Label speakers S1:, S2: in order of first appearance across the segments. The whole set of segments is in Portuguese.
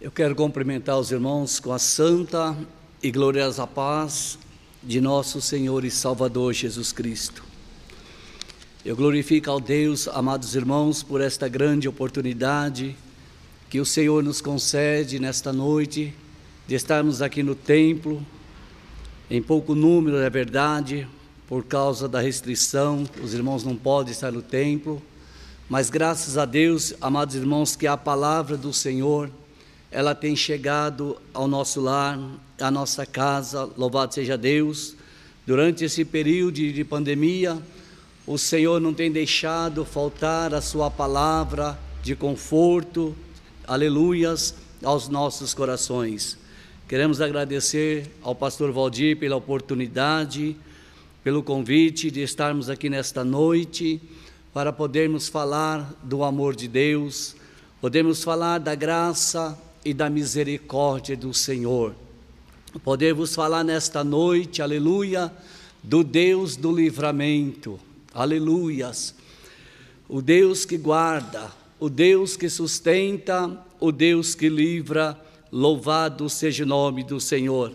S1: Eu quero cumprimentar os irmãos com a santa e gloriosa paz de nosso Senhor e Salvador Jesus Cristo. Eu glorifico ao Deus, amados irmãos, por esta grande oportunidade que o Senhor nos concede nesta noite de estarmos aqui no templo, em pouco número, é verdade, por causa da restrição, os irmãos não podem estar no templo, mas graças a Deus, amados irmãos, que a palavra do Senhor ela tem chegado ao nosso lar, à nossa casa, louvado seja Deus. Durante esse período de pandemia, o Senhor não tem deixado faltar a Sua palavra de conforto, aleluias, aos nossos corações. Queremos agradecer ao pastor Valdir pela oportunidade, pelo convite de estarmos aqui nesta noite para podermos falar do amor de Deus, podemos falar da graça e da misericórdia do Senhor. Podemos falar nesta noite, aleluia, do Deus do livramento, aleluias. O Deus que guarda, o Deus que sustenta, o Deus que livra, louvado seja o nome do Senhor.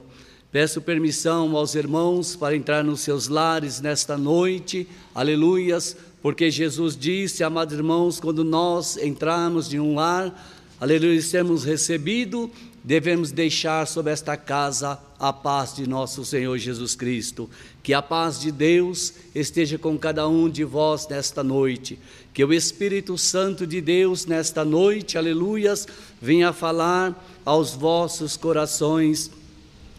S1: Peço permissão aos irmãos para entrar nos seus lares nesta noite, aleluias, porque Jesus disse, amados irmãos, quando nós entrarmos em um lar, aleluia, temos recebido, devemos deixar sobre esta casa a paz de nosso Senhor Jesus Cristo. Que a paz de Deus esteja com cada um de vós nesta noite. Que o Espírito Santo de Deus nesta noite, aleluias, venha falar aos vossos corações.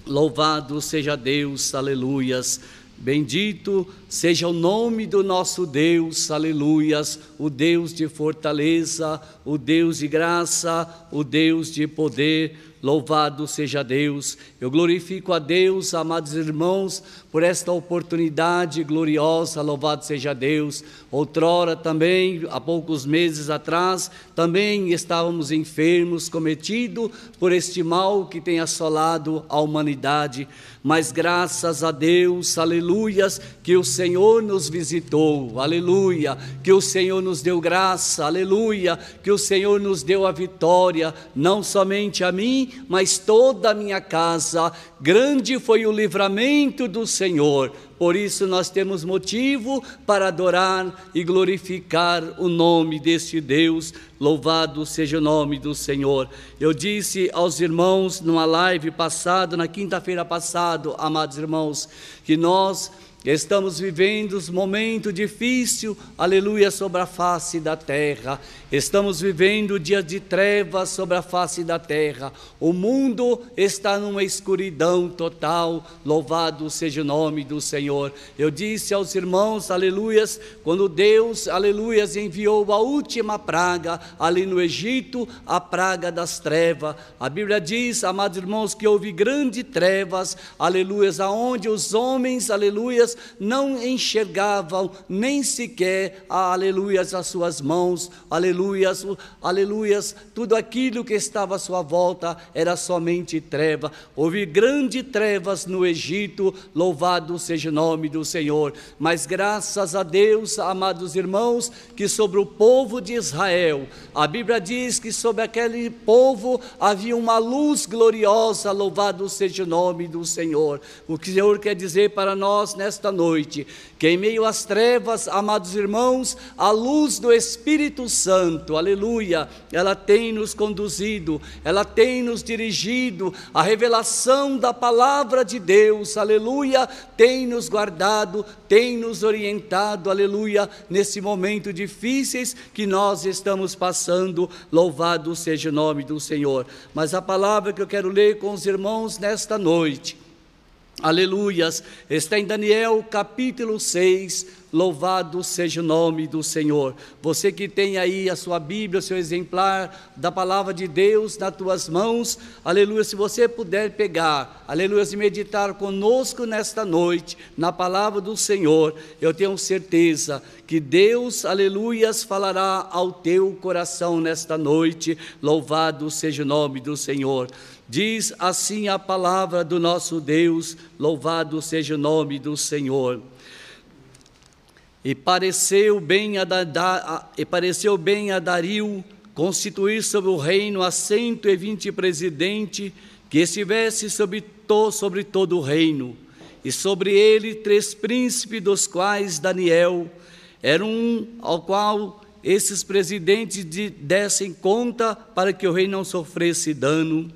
S1: Louvado seja Deus, aleluias. Bendito seja o nome do nosso Deus, aleluias, o Deus de fortaleza, o Deus de graça, o Deus de poder, Louvado seja Deus. Eu glorifico a Deus, amados irmãos, por esta oportunidade gloriosa. Louvado seja Deus. Outrora também, há poucos meses atrás, também estávamos enfermos, cometido por este mal que tem assolado a humanidade. Mas graças a Deus, aleluias, que o Senhor nos visitou, aleluia, que o Senhor nos deu graça, aleluia, que o Senhor nos deu a vitória, não somente a mim, mas toda a minha casa. Grande foi o livramento do Senhor. Por isso nós temos motivo para adorar e glorificar o nome deste Deus. Louvado seja o nome do Senhor. Eu disse aos irmãos numa live passada, na quinta-feira passada, amados irmãos, que nós Estamos vivendo um momento difícil, aleluia, sobre a face da terra. Estamos vivendo dias de trevas sobre a face da terra. O mundo está numa escuridão total. Louvado seja o nome do Senhor. Eu disse aos irmãos, aleluias, quando Deus, aleluias, enviou a última praga ali no Egito, a praga das trevas. A Bíblia diz, amados irmãos, que houve grandes trevas, aleluias, aonde os homens, aleluias, não enxergavam nem sequer, aleluias, as suas mãos, aleluias, aleluias, tudo aquilo que estava à sua volta era somente treva. Houve grandes trevas no Egito, louvado seja o nome do Senhor. Mas graças a Deus, amados irmãos, que sobre o povo de Israel, a Bíblia diz que sobre aquele povo havia uma luz gloriosa, louvado seja o nome do Senhor. O que o Senhor quer dizer para nós nesta nesta noite, que em meio às trevas, amados irmãos, a luz do Espírito Santo, aleluia, ela tem nos conduzido, ela tem nos dirigido, a revelação da palavra de Deus, aleluia, tem nos guardado, tem nos orientado, aleluia, nesse momento difíceis que nós estamos passando, louvado seja o nome do Senhor. Mas a palavra que eu quero ler com os irmãos nesta noite, Aleluias. Está em Daniel capítulo 6. Louvado seja o nome do Senhor. Você que tem aí a sua Bíblia, o seu exemplar da palavra de Deus nas tuas mãos, aleluia. Se você puder pegar, aleluia, e meditar conosco nesta noite, na palavra do Senhor, eu tenho certeza que Deus, aleluias, falará ao teu coração nesta noite. Louvado seja o nome do Senhor. Diz assim a palavra do nosso Deus, louvado seja o nome do Senhor. E pareceu bem a, da, e pareceu bem a Dario, constituir sobre o reino a cento e vinte presidente que estivesse sobre, to, sobre todo o reino, e sobre ele três príncipes, dos quais Daniel era um ao qual esses presidentes de, dessem conta para que o rei não sofresse dano.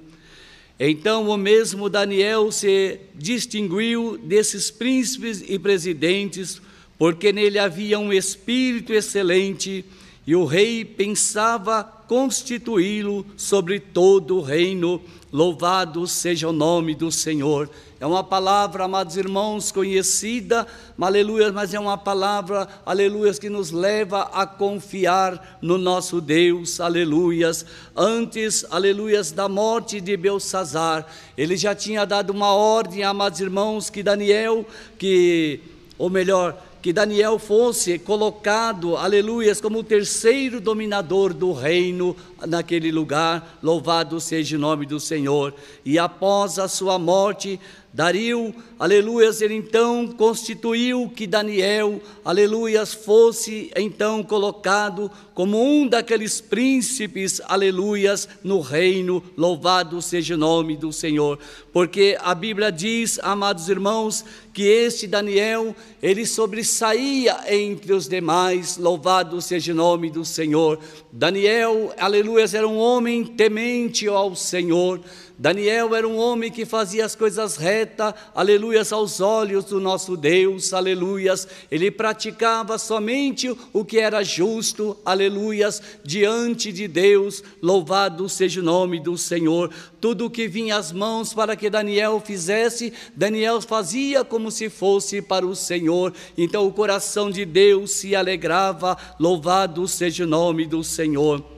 S1: Então o mesmo Daniel se distinguiu desses príncipes e presidentes, porque nele havia um espírito excelente, e o rei pensava constituí-lo sobre todo o reino. Louvado seja o nome do Senhor. É uma palavra, amados irmãos, conhecida, aleluia, mas é uma palavra, aleluia, que nos leva a confiar no nosso Deus, aleluias. Antes, aleluias, da morte de Belsazar, ele já tinha dado uma ordem, amados irmãos, que Daniel, que, ou melhor, que Daniel fosse colocado, aleluias, como o terceiro dominador do reino naquele lugar, louvado seja o nome do Senhor. E após a sua morte, Dario, aleluias, ele então constituiu que Daniel, aleluias, fosse então colocado como um daqueles príncipes, aleluias, no reino, louvado seja o nome do Senhor. Porque a Bíblia diz, amados irmãos, que este Daniel, ele sobressaía entre os demais, louvado seja o nome do Senhor. Daniel, aleluias, era um homem temente ao Senhor. Daniel era um homem que fazia as coisas retas, aleluias, aos olhos do nosso Deus, aleluias. Ele praticava somente o que era justo, aleluias, diante de Deus. Louvado seja o nome do Senhor. Tudo o que vinha às mãos para que Daniel fizesse, Daniel fazia como se fosse para o Senhor. Então o coração de Deus se alegrava. Louvado seja o nome do Senhor.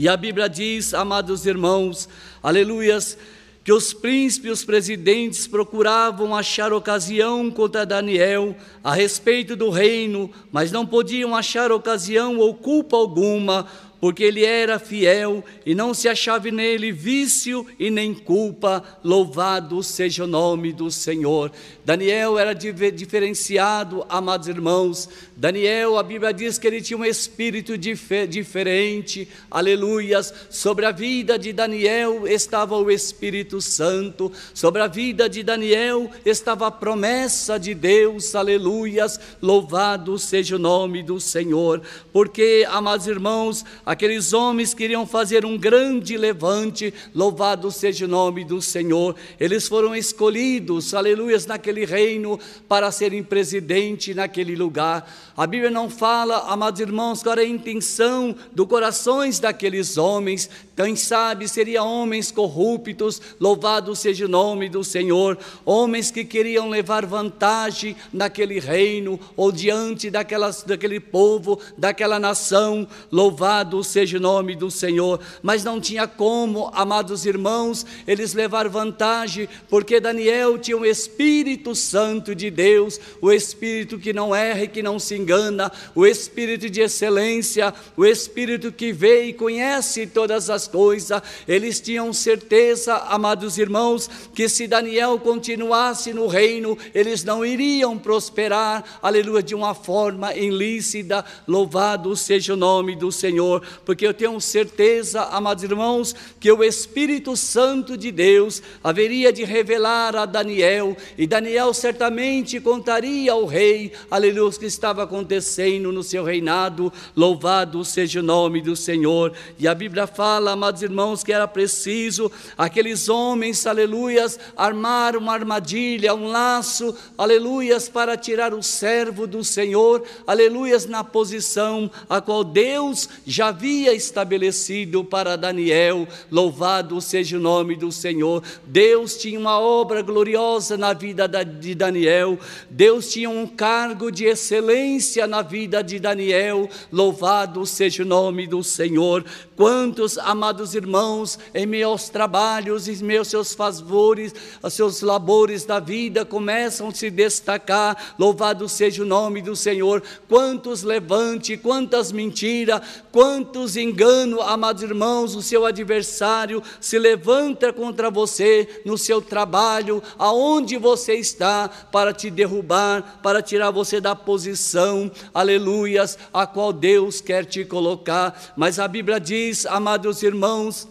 S1: E a Bíblia diz, amados irmãos, aleluias, que os príncipes e os presidentes procuravam achar ocasião contra Daniel a respeito do reino, mas não podiam achar ocasião ou culpa alguma, porque ele era fiel e não se achava nele vício e nem culpa. Louvado seja o nome do Senhor. Daniel era diferenciado, amados irmãos. Daniel, a Bíblia diz que ele tinha um espírito dif diferente, aleluias. Sobre a vida de Daniel estava o Espírito Santo, sobre a vida de Daniel estava a promessa de Deus, aleluias. Louvado seja o nome do Senhor, porque, amados irmãos, aqueles homens queriam fazer um grande levante, louvado seja o nome do Senhor. Eles foram escolhidos, aleluias, naquele reino para serem presidente naquele lugar. A Bíblia não fala, amados irmãos, qual era a intenção do corações daqueles homens. Quem sabe seriam homens corruptos, louvado seja o nome do Senhor, homens que queriam levar vantagem naquele reino ou diante daquelas, daquele povo, daquela nação, louvado seja o nome do Senhor. Mas não tinha como, amados irmãos, eles levar vantagem, porque Daniel tinha um Espírito Santo de Deus, o Espírito que não erra e que não se engana, o Espírito de excelência, o Espírito que vê e conhece todas as coisas. Eles tinham certeza, amados irmãos, que se Daniel continuasse no reino, eles não iriam prosperar, aleluia, de uma forma ilícita. Louvado seja o nome do Senhor, porque eu tenho certeza, amados irmãos, que o Espírito Santo de Deus haveria de revelar a Daniel, e Daniel certamente contaria ao rei, aleluia, que estava acontecendo no seu reinado. Louvado seja o nome do Senhor. E a Bíblia fala, amados irmãos, que era preciso aqueles homens, aleluias, armar uma armadilha, um laço, aleluias, para tirar o servo do Senhor, aleluias, na posição a qual Deus já havia estabelecido para Daniel. Louvado seja o nome do Senhor. Deus tinha uma obra gloriosa na vida de Daniel. Deus tinha um cargo de excelência na vida de Daniel, louvado seja o nome do Senhor. Quantos amados irmãos, em meus trabalhos e meus seus favores, seus labores da vida começam a se destacar, louvado seja o nome do Senhor. Quantos levante, quantas mentiras, quantas quantos engano, amados irmãos, o seu adversário se levanta contra você no seu trabalho, aonde você está, para te derrubar, para tirar você da posição, aleluias, a qual Deus quer te colocar. Mas a Bíblia diz, amados irmãos,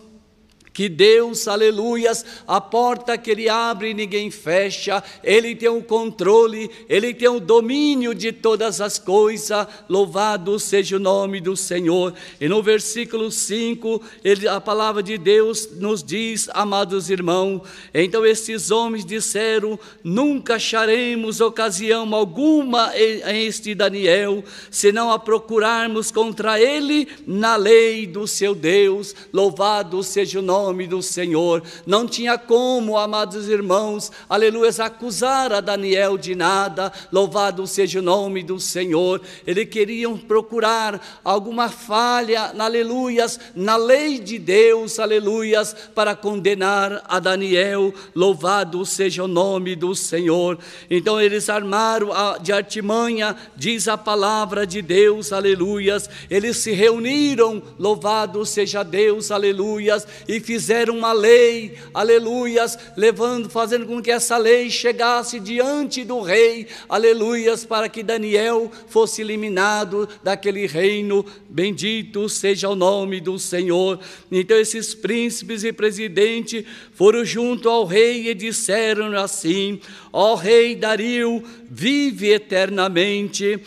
S1: que Deus, aleluias, a porta que Ele abre ninguém fecha, Ele tem o controle, Ele tem o domínio de todas as coisas, louvado seja o nome do Senhor. E no versículo 5, ele, a palavra de Deus nos diz, amados irmãos, então estes homens disseram: Nunca acharemos ocasião alguma em este Daniel, senão a procurarmos contra ele na lei do seu Deus, louvado seja o nome nome do Senhor. Não tinha como, amados irmãos, aleluia, acusar a Daniel de nada. Louvado seja o nome do Senhor. Eles queriam procurar alguma falha, aleluias, na lei de Deus, aleluias, para condenar a Daniel. Louvado seja o nome do Senhor. Então eles armaram de artimanha, diz a palavra de Deus, aleluias. Eles se reuniram, louvado seja Deus, aleluias, e fizeram uma lei, aleluias, levando, fazendo com que essa lei chegasse diante do rei, aleluias, para que Daniel fosse eliminado daquele reino. Bendito seja o nome do Senhor. Então esses príncipes e presidentes foram junto ao rei e disseram assim: Ó rei Dario, vive eternamente.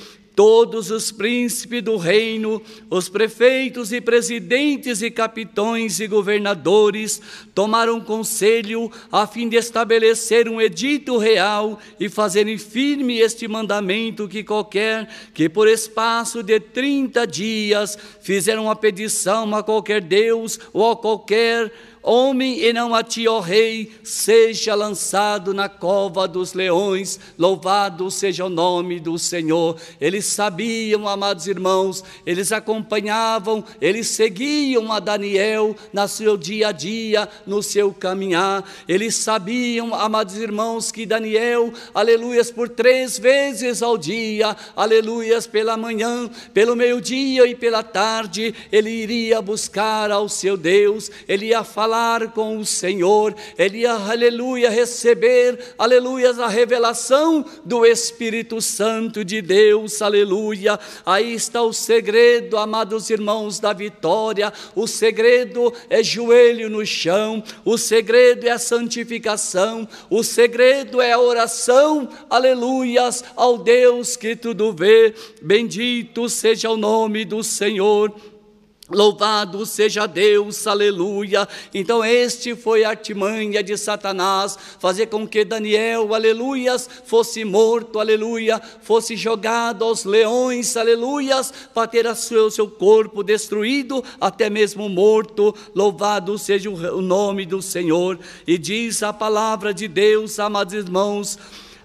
S1: Todos os príncipes do reino, os prefeitos e presidentes e capitões e governadores tomaram conselho a fim de estabelecer um edito real e fazerem firme este mandamento que qualquer que por espaço de trinta dias fizeram uma petição a qualquer Deus ou a qualquer Homem e não a ti, ó rei, seja lançado na cova dos leões, louvado seja o nome do Senhor. Eles sabiam, amados irmãos, eles acompanhavam, eles seguiam a Daniel no seu dia a dia, no seu caminhar. Eles sabiam, amados irmãos, que Daniel, aleluias, por três vezes ao dia, aleluias, pela manhã, pelo meio-dia e pela tarde, ele iria buscar ao seu Deus, ele ia falar falar com o Senhor, ele ia, aleluia, receber, aleluia, a revelação do Espírito Santo de Deus, aleluia. Aí está o segredo, amados irmãos, da vitória. O segredo é joelho no chão, o segredo é a santificação, o segredo é a oração, aleluias, ao Deus que tudo vê. Bendito seja o nome do Senhor. Louvado seja Deus, aleluia. Então, este foi a artimanha de Satanás, fazer com que Daniel, aleluias, fosse morto, aleluia, fosse jogado aos leões, aleluias, para ter o seu, seu corpo destruído, até mesmo morto. Louvado seja o nome do Senhor. E diz a palavra de Deus, amados irmãos,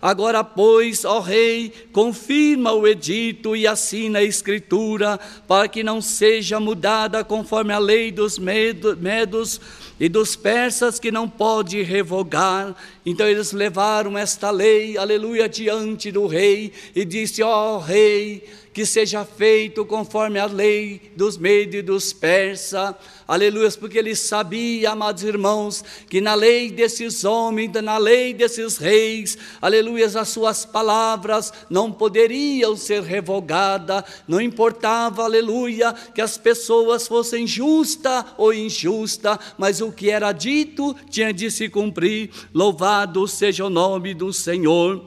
S1: Agora, pois, ó Rei, confirma o edito e assina a escritura, para que não seja mudada conforme a lei dos medos e dos persas que não pode revogar. Então eles levaram esta lei, aleluia, diante do rei e disse: ó Rei, que seja feito conforme a lei dos medos e dos persas. Aleluia, porque ele sabia, amados irmãos, que na lei desses homens, na lei desses reis, aleluia, as suas palavras não poderiam ser revogadas, não importava, aleluia, que as pessoas fossem justas ou injustas, mas o que era dito tinha de se cumprir. Louvado seja o nome do Senhor.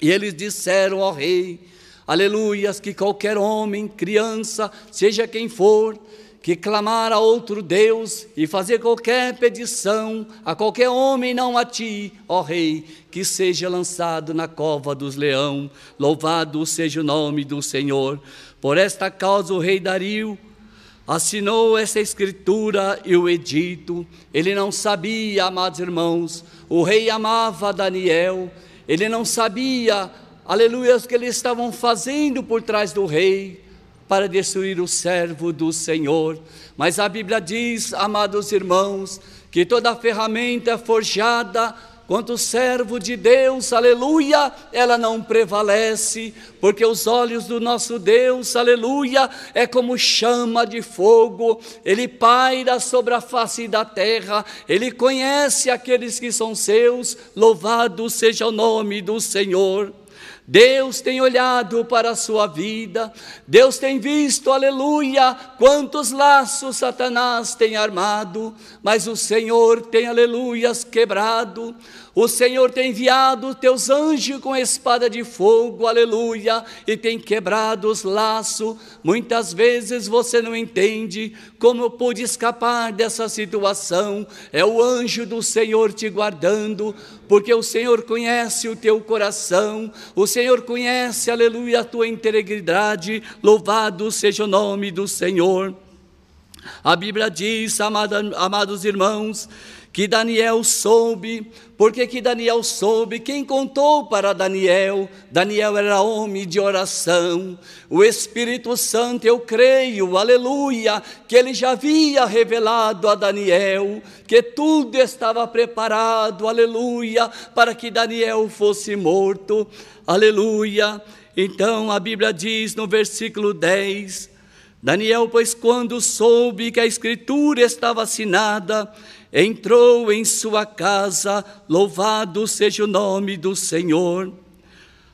S1: E eles disseram ao rei: aleluias, que qualquer homem, criança, seja quem for, que clamar a outro Deus e fazer qualquer petição a qualquer homem, não a ti, ó Rei, que seja lançado na cova dos leão. Louvado seja o nome do Senhor. Por esta causa o rei Dario assinou essa escritura e o edito. Ele não sabia, amados irmãos, o rei amava Daniel, ele não sabia aleluia, o que eles estavam fazendo por trás do rei para destruir o servo do Senhor. Mas a Bíblia diz, amados irmãos, que toda ferramenta forjada quanto servo de Deus, aleluia, ela não prevalece, porque os olhos do nosso Deus, aleluia, é como chama de fogo, ele paira sobre a face da terra, ele conhece aqueles que são seus, louvado seja o nome do Senhor. Deus tem olhado para a sua vida, Deus tem visto, aleluia, quantos laços Satanás tem armado, mas o Senhor tem, aleluias, quebrado. O Senhor tem enviado teus anjos com espada de fogo, aleluia, e tem quebrado os laços. Muitas vezes você não entende como eu pude escapar dessa situação. É o anjo do Senhor te guardando, porque o Senhor conhece o teu coração, o Senhor conhece, aleluia, a tua integridade. Louvado seja o nome do Senhor. A Bíblia diz, amada, amados irmãos, que Daniel soube, porque que Daniel soube, quem contou para Daniel? Daniel era homem de oração, o Espírito Santo, eu creio, aleluia, que ele já havia revelado a Daniel, que tudo estava preparado, aleluia, para que Daniel fosse morto, aleluia. Então a Bíblia diz no versículo 10, Daniel, pois quando soube que a escritura estava assinada, entrou em sua casa, louvado seja o nome do Senhor.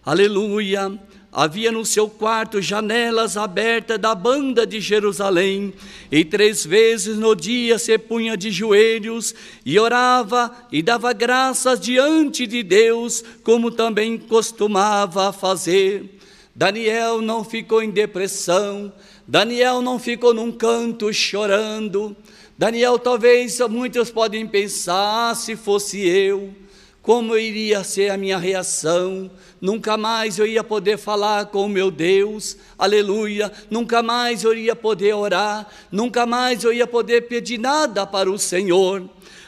S1: Aleluia. Havia no seu quarto janelas abertas da banda de Jerusalém, e três vezes no dia se punha de joelhos e orava e dava graças diante de Deus, como também costumava fazer. Daniel não ficou em depressão, Daniel não ficou num canto chorando, Daniel, talvez muitos podem pensar, se fosse eu, como iria ser a minha reação? Nunca mais eu ia poder falar com o meu Deus, aleluia. Nunca mais eu ia poder orar, nunca mais eu ia poder pedir nada para o Senhor.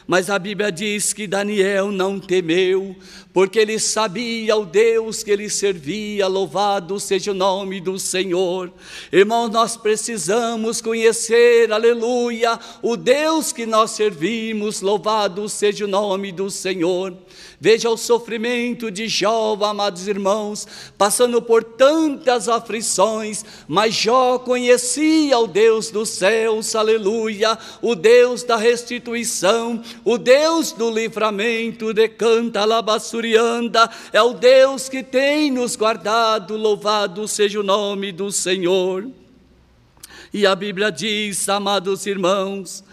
S1: Mas a Bíblia diz que Daniel não temeu, porque ele sabia o Deus que ele servia, louvado seja o nome do Senhor. Irmãos, nós precisamos conhecer, aleluia, o Deus que nós servimos, louvado seja o nome do Senhor. Veja o sofrimento de Jó, amados irmãos, passando por tantas aflições, mas Jó conhecia o Deus dos céus, aleluia, o Deus da restituição, o Deus do livramento, decanta labassurianda, é o Deus que tem nos guardado, louvado seja o nome do Senhor. E a Bíblia diz, amados irmãos,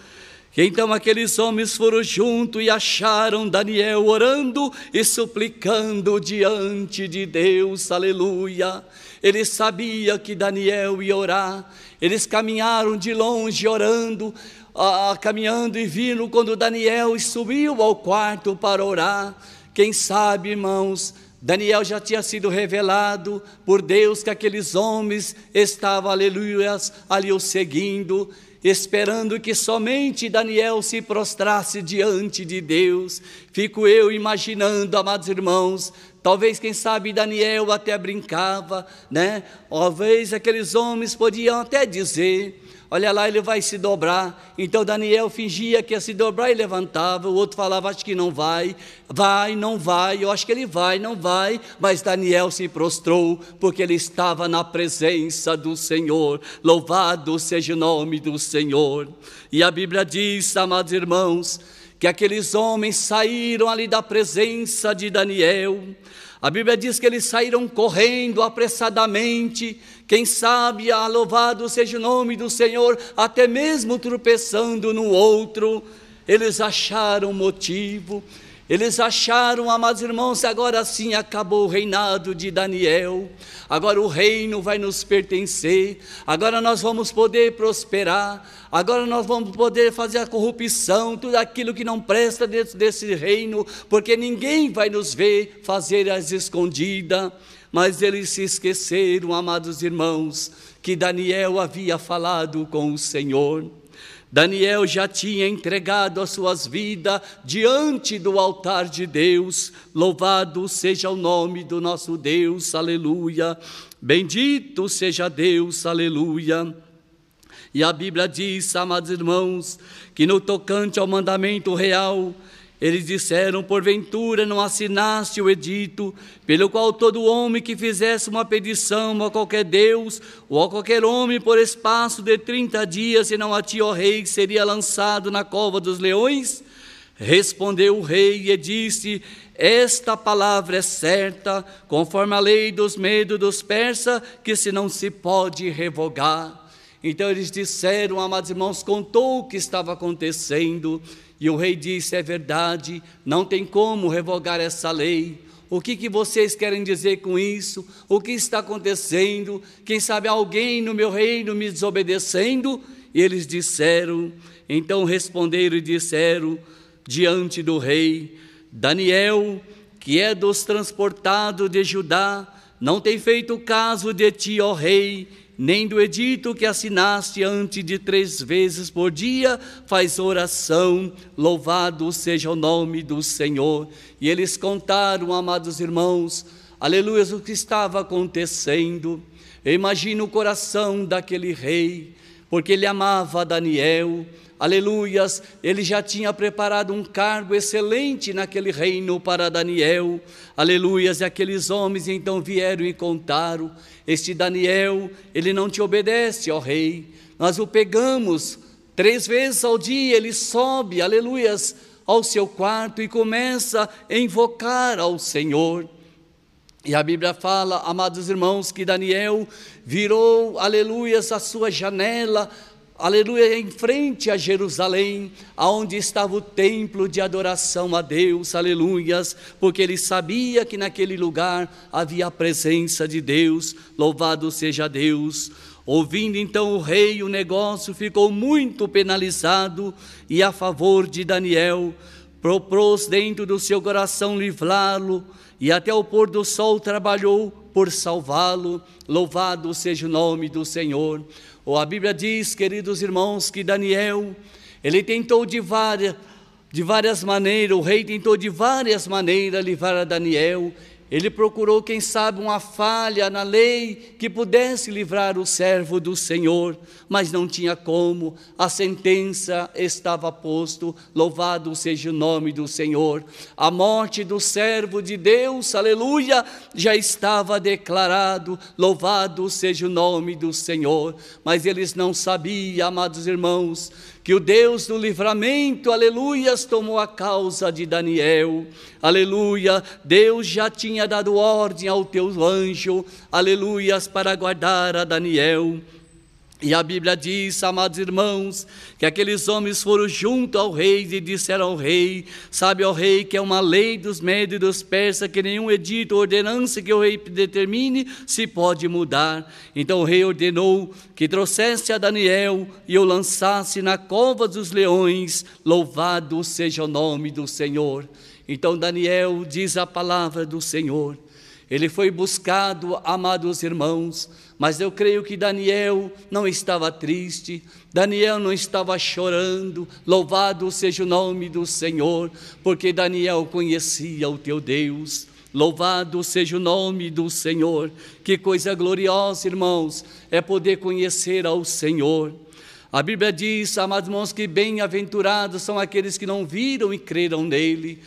S1: então aqueles homens foram junto e acharam Daniel orando e suplicando diante de Deus, aleluia. Eles sabiam que Daniel ia orar, eles caminharam de longe orando, ah, caminhando e vindo quando Daniel subiu ao quarto para orar. Quem sabe, irmãos, Daniel já tinha sido revelado por Deus que aqueles homens estavam, aleluia, ali o seguindo esperando que somente Daniel se prostrasse diante de Deus. Fico eu imaginando, amados irmãos, talvez, quem sabe, Daniel até brincava, né? Talvez aqueles homens podiam até dizer: olha lá, ele vai se dobrar. Então Daniel fingia que ia se dobrar e levantava, o outro falava, acho que não vai, vai, não vai, eu acho que ele vai, não vai, mas Daniel se prostrou, porque ele estava na presença do Senhor, louvado seja o nome do Senhor. E a Bíblia diz, amados irmãos, que aqueles homens saíram ali da presença de Daniel, a Bíblia diz que eles saíram correndo apressadamente, quem sabe, ah, louvado seja o nome do Senhor, até mesmo tropeçando no outro, eles acharam motivo, eles acharam, amados irmãos, agora sim acabou o reinado de Daniel, agora o reino vai nos pertencer, agora nós vamos poder prosperar, agora nós vamos poder fazer a corrupção, tudo aquilo que não presta dentro desse reino, porque ninguém vai nos ver fazer as escondidas. Mas eles se esqueceram, amados irmãos, que Daniel havia falado com o Senhor. Daniel já tinha entregado as suas vidas diante do altar de Deus. Louvado seja o nome do nosso Deus, aleluia. Bendito seja Deus, aleluia. E a Bíblia diz, amados irmãos, que no tocante ao mandamento real, Eles disseram: Porventura não assinaste o edito, pelo qual todo homem que fizesse uma petição a qualquer Deus ou a qualquer homem por espaço de trinta dias, e não a ti, ó rei, seria lançado na cova dos leões? Respondeu o rei e disse: Esta palavra é certa, conforme a lei dos medos dos persas, que se não se pode revogar. Então eles disseram, amados irmãos, contou o que estava acontecendo, e o rei disse: É verdade, não tem como revogar essa lei. O que, que vocês querem dizer com isso? O que está acontecendo? Quem sabe alguém no meu reino me desobedecendo? E eles disseram, então responderam e disseram diante do rei: Daniel, que é dos transportados de Judá, não tem feito caso de ti, ó rei, nem do edito que assinaste antes de três vezes por dia, faz oração, louvado seja o nome do Senhor. E eles contaram, amados irmãos, aleluia, o que estava acontecendo. Imagina o coração daquele rei, porque ele amava Daniel, aleluias, ele já tinha preparado um cargo excelente naquele reino para Daniel, aleluias, e aqueles homens então vieram e contaram: Este Daniel, ele não te obedece, ó rei, nós o pegamos três vezes ao dia, ele sobe, aleluias, ao seu quarto e começa a invocar ao Senhor. E a Bíblia fala, amados irmãos, que Daniel virou, aleluias, a sua janela aleluia, em frente a Jerusalém, aonde estava o templo de adoração a Deus, aleluias, porque ele sabia que naquele lugar havia a presença de Deus, louvado seja Deus. Ouvindo então o rei, o negócio ficou muito penalizado e a favor de Daniel, propôs dentro do seu coração livrá-lo e até o pôr do sol trabalhou por salvá-lo. Louvado seja o nome do Senhor. Ou a Bíblia diz, queridos irmãos, que Daniel, ele tentou de várias, de várias maneiras, o rei tentou de várias maneiras livrar a Daniel, ele procurou, quem sabe, uma falha na lei que pudesse livrar o servo do Senhor, mas não tinha como, a sentença estava posto, louvado seja o nome do Senhor. A morte do servo de Deus, aleluia, já estava declarado, louvado seja o nome do Senhor, mas eles não sabiam, amados irmãos, que o Deus do livramento, aleluias, tomou a causa de Daniel, aleluia. Deus já tinha dado ordem ao teu anjo, aleluias, para guardar a Daniel. E a Bíblia diz, amados irmãos, que aqueles homens foram junto ao rei e disseram ao rei: Sabe, ao rei, que é uma lei dos médios e dos persas, que nenhum edito ou ordenança que o rei determine se pode mudar. Então o rei ordenou que trouxesse a Daniel e o lançasse na cova dos leões. Louvado seja o nome do Senhor. Então Daniel diz a palavra do Senhor. Ele foi buscado, amados irmãos, mas eu creio que Daniel não estava triste, Daniel não estava chorando, louvado seja o nome do Senhor, porque Daniel conhecia o teu Deus. Louvado seja o nome do Senhor. Que coisa gloriosa, irmãos, é poder conhecer ao Senhor. A Bíblia diz, amados irmãos, que bem-aventurados são aqueles que não viram e creram nele.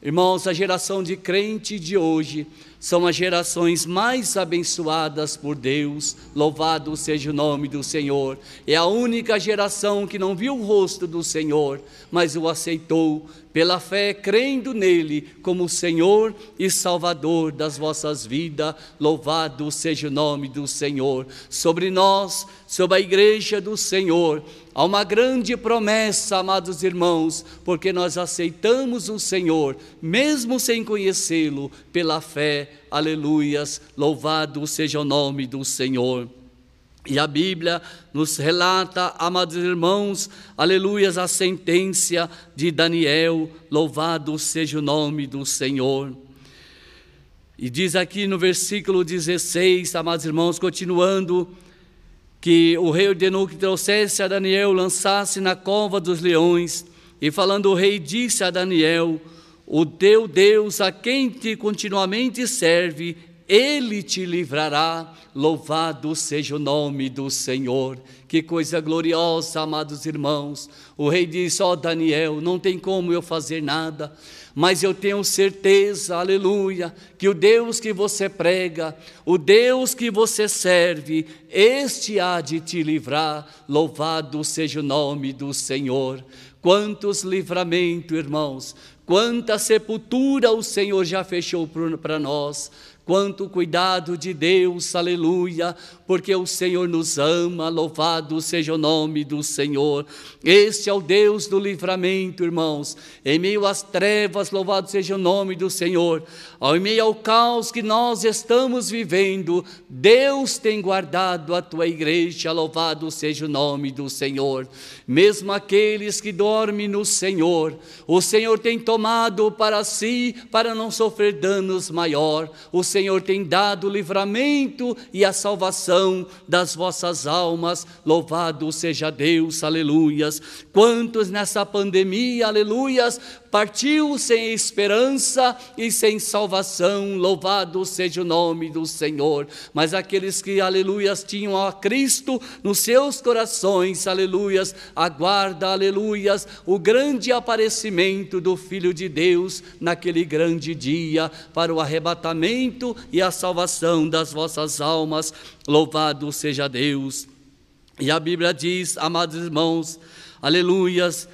S1: Irmãos, a geração de crente de hoje são as gerações mais abençoadas por Deus, louvado seja o nome do Senhor. É a única geração que não viu o rosto do Senhor, mas o aceitou pela fé, crendo nele como Senhor e Salvador das vossas vidas. Louvado seja o nome do Senhor. Sobre nós, sobre a igreja do Senhor, há uma grande promessa, amados irmãos, porque nós aceitamos o Senhor, mesmo sem conhecê-lo, pela fé. Aleluias. Louvado seja o nome do Senhor. E a Bíblia nos relata, amados irmãos, aleluias, a sentença de Daniel, louvado seja o nome do Senhor. E diz aqui no versículo 16, amados irmãos, continuando, que o rei ordenou que trouxesse a Daniel, lançasse na cova dos leões, e falando o rei disse a Daniel: O teu Deus, a quem te continuamente serve, ele te livrará. Louvado seja o nome do Senhor. Que coisa gloriosa, amados irmãos. O rei disse: Ó oh, Daniel, não tem como eu fazer nada, mas eu tenho certeza, aleluia, que o Deus que você prega, o Deus que você serve, este há de te livrar. Louvado seja o nome do Senhor. Quantos livramentos, irmãos, quanta sepultura o Senhor já fechou para nós quanto cuidado de Deus, aleluia, porque o Senhor nos ama, louvado seja o nome do Senhor. Este é o Deus do livramento, irmãos. Em meio às trevas, louvado seja o nome do Senhor. Ao meio ao caos que nós estamos vivendo, Deus tem guardado a tua igreja, louvado seja o nome do Senhor. Mesmo aqueles que dormem no Senhor, o Senhor tem tomado para si, para não sofrer danos maior. O Senhor Senhor tem dado o livramento e a salvação das vossas almas. Louvado seja Deus, aleluias. Quantos nessa pandemia, aleluias, partiu sem esperança e sem salvação, louvado seja o nome do Senhor. Mas aqueles que, aleluias, tinham a Cristo nos seus corações, aleluias, aguarda, aleluias, o grande aparecimento do Filho de Deus naquele grande dia para o arrebatamento e a salvação das vossas almas. Louvado seja Deus. E a Bíblia diz, amados irmãos, aleluias,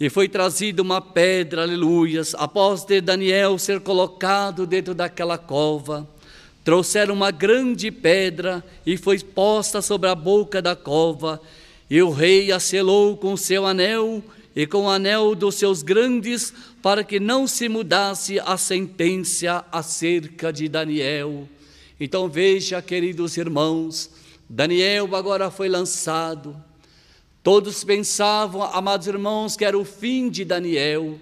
S1: e foi trazida uma pedra, aleluias, após ter Daniel ser colocado dentro daquela cova. Trouxeram uma grande pedra e foi posta sobre a boca da cova, e o rei a selou com seu anel e com o anel dos seus grandes, para que não se mudasse a sentença acerca de Daniel. Então veja, queridos irmãos, Daniel agora foi lançado, Todos pensavam, amados irmãos, que era o fim de Daniel.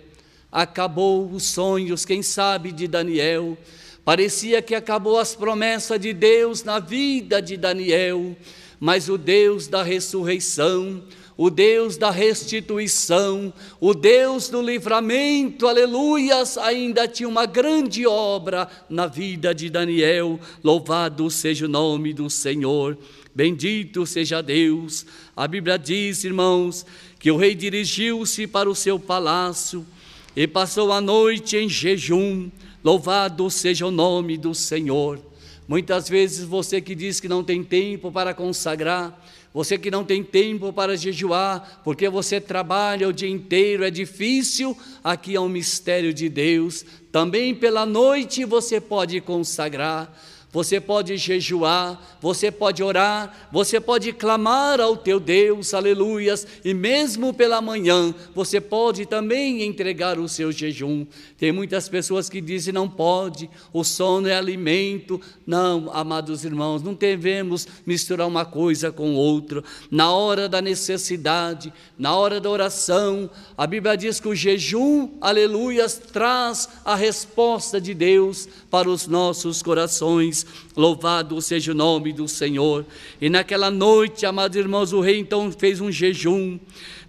S1: Acabou os sonhos, quem sabe, de Daniel. Parecia que acabou as promessas de Deus na vida de Daniel. Mas o Deus da ressurreição, o Deus da restituição, o Deus do livramento, aleluias, ainda tinha uma grande obra na vida de Daniel. Louvado seja o nome do Senhor. Bendito seja Deus. A Bíblia diz, irmãos, que o rei dirigiu-se para o seu palácio e passou a noite em jejum. Louvado seja o nome do Senhor. Muitas vezes você que diz que não tem tempo para consagrar, você que não tem tempo para jejuar, porque você trabalha o dia inteiro, é difícil, aqui é um mistério de Deus. Também pela noite você pode consagrar você pode jejuar, você pode orar, você pode clamar ao teu Deus, aleluias, e mesmo pela manhã você pode também entregar o seu jejum. Tem muitas pessoas que dizem não pode, o sono é alimento. Não, amados irmãos, não devemos misturar uma coisa com outra. Na hora da necessidade, na hora da oração, a Bíblia diz que o jejum, aleluias, traz a resposta de Deus para os nossos corações. Louvado seja o nome do Senhor. E naquela noite, amados irmãos, o rei então fez um jejum.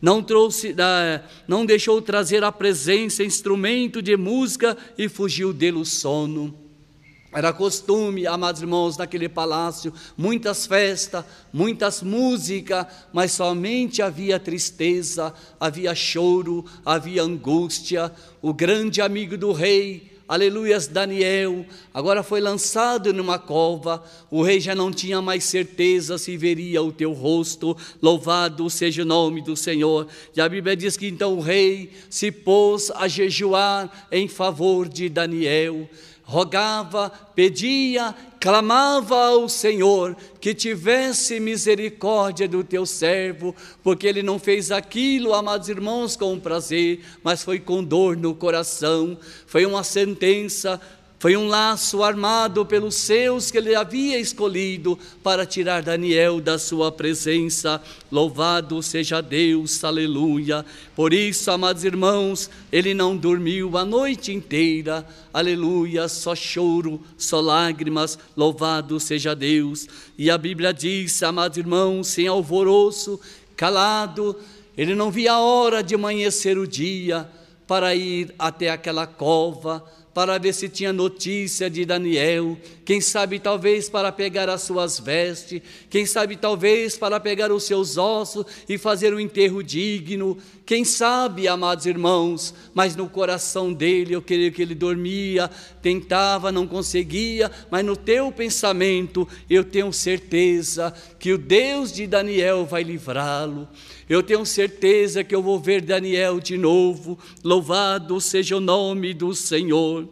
S1: Não trouxe, não deixou trazer a presença instrumento de música e fugiu dele o sono. Era costume, amados irmãos, naquele palácio, muitas festas, muitas músicas, mas somente havia tristeza, havia choro, havia angústia. O grande amigo do rei, aleluias, Daniel, agora foi lançado numa cova, o rei já não tinha mais certeza se veria o teu rosto, louvado seja o nome do Senhor. E a Bíblia diz que então o rei se pôs a jejuar em favor de Daniel rogava, pedia, clamava ao Senhor que tivesse misericórdia do teu servo, porque ele não fez aquilo, amados irmãos, com prazer, mas foi com dor no coração, foi uma sentença foi um laço armado pelos seus que ele havia escolhido para tirar Daniel da sua presença. Louvado seja Deus, aleluia. Por isso, amados irmãos, ele não dormiu a noite inteira, aleluia, só choro, só lágrimas. Louvado seja Deus. E a Bíblia diz, amados irmãos, sem alvoroço, calado, ele não via a hora de amanhecer o dia para ir até aquela cova para ver se tinha notícia de Daniel, quem sabe talvez para pegar as suas vestes, quem sabe talvez para pegar os seus ossos e fazer um enterro digno, quem sabe, amados irmãos, mas no coração dele eu creio que ele dormia, tentava, não conseguia, mas no teu pensamento eu tenho certeza que o Deus de Daniel vai livrá-lo. Eu tenho certeza que eu vou ver Daniel de novo. Louvado seja o nome do Senhor.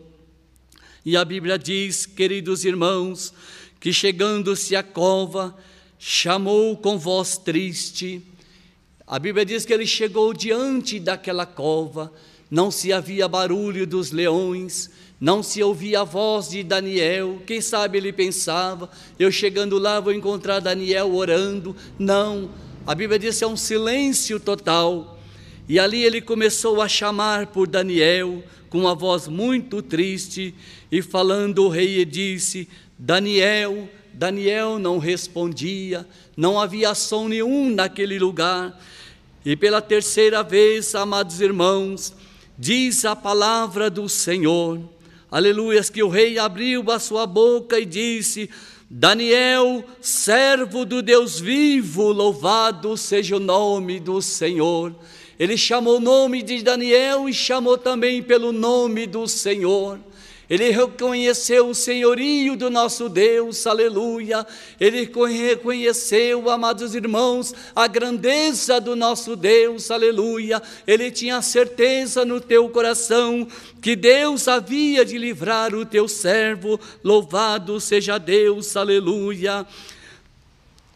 S1: E a Bíblia diz, queridos irmãos, que chegando-se à cova, chamou com voz triste. A Bíblia diz que ele chegou diante daquela cova, não se havia barulho dos leões, não se ouvia a voz de Daniel. Quem sabe ele pensava, eu chegando lá vou encontrar Daniel orando. Não, a Bíblia diz que é um silêncio total. E ali ele começou a chamar por Daniel com uma voz muito triste e falando o rei disse: Daniel, Daniel não respondia, não havia som nenhum naquele lugar. E pela terceira vez, amados irmãos, diz a palavra do Senhor, aleluias, que o rei abriu a sua boca e disse: Daniel, servo do Deus vivo, louvado seja o nome do Senhor. Ele chamou o nome de Daniel e chamou também pelo nome do Senhor. Ele reconheceu o senhorio do nosso Deus, aleluia. Ele reconheceu, amados irmãos, a grandeza do nosso Deus, aleluia. Ele tinha certeza no teu coração que Deus havia de livrar o teu servo, louvado seja Deus, aleluia.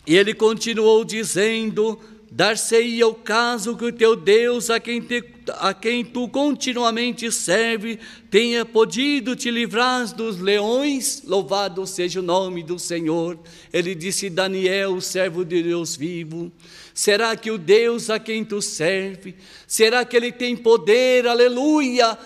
S1: E ele continuou dizendo: Dar-se-ia o caso que o teu Deus, a quem, te, a quem tu continuamente serve, tenha podido te livrar dos leões, louvado seja o nome do Senhor. Ele disse: Daniel, servo de Deus vivo, será que o Deus a quem tu serve, será que ele tem poder, aleluia,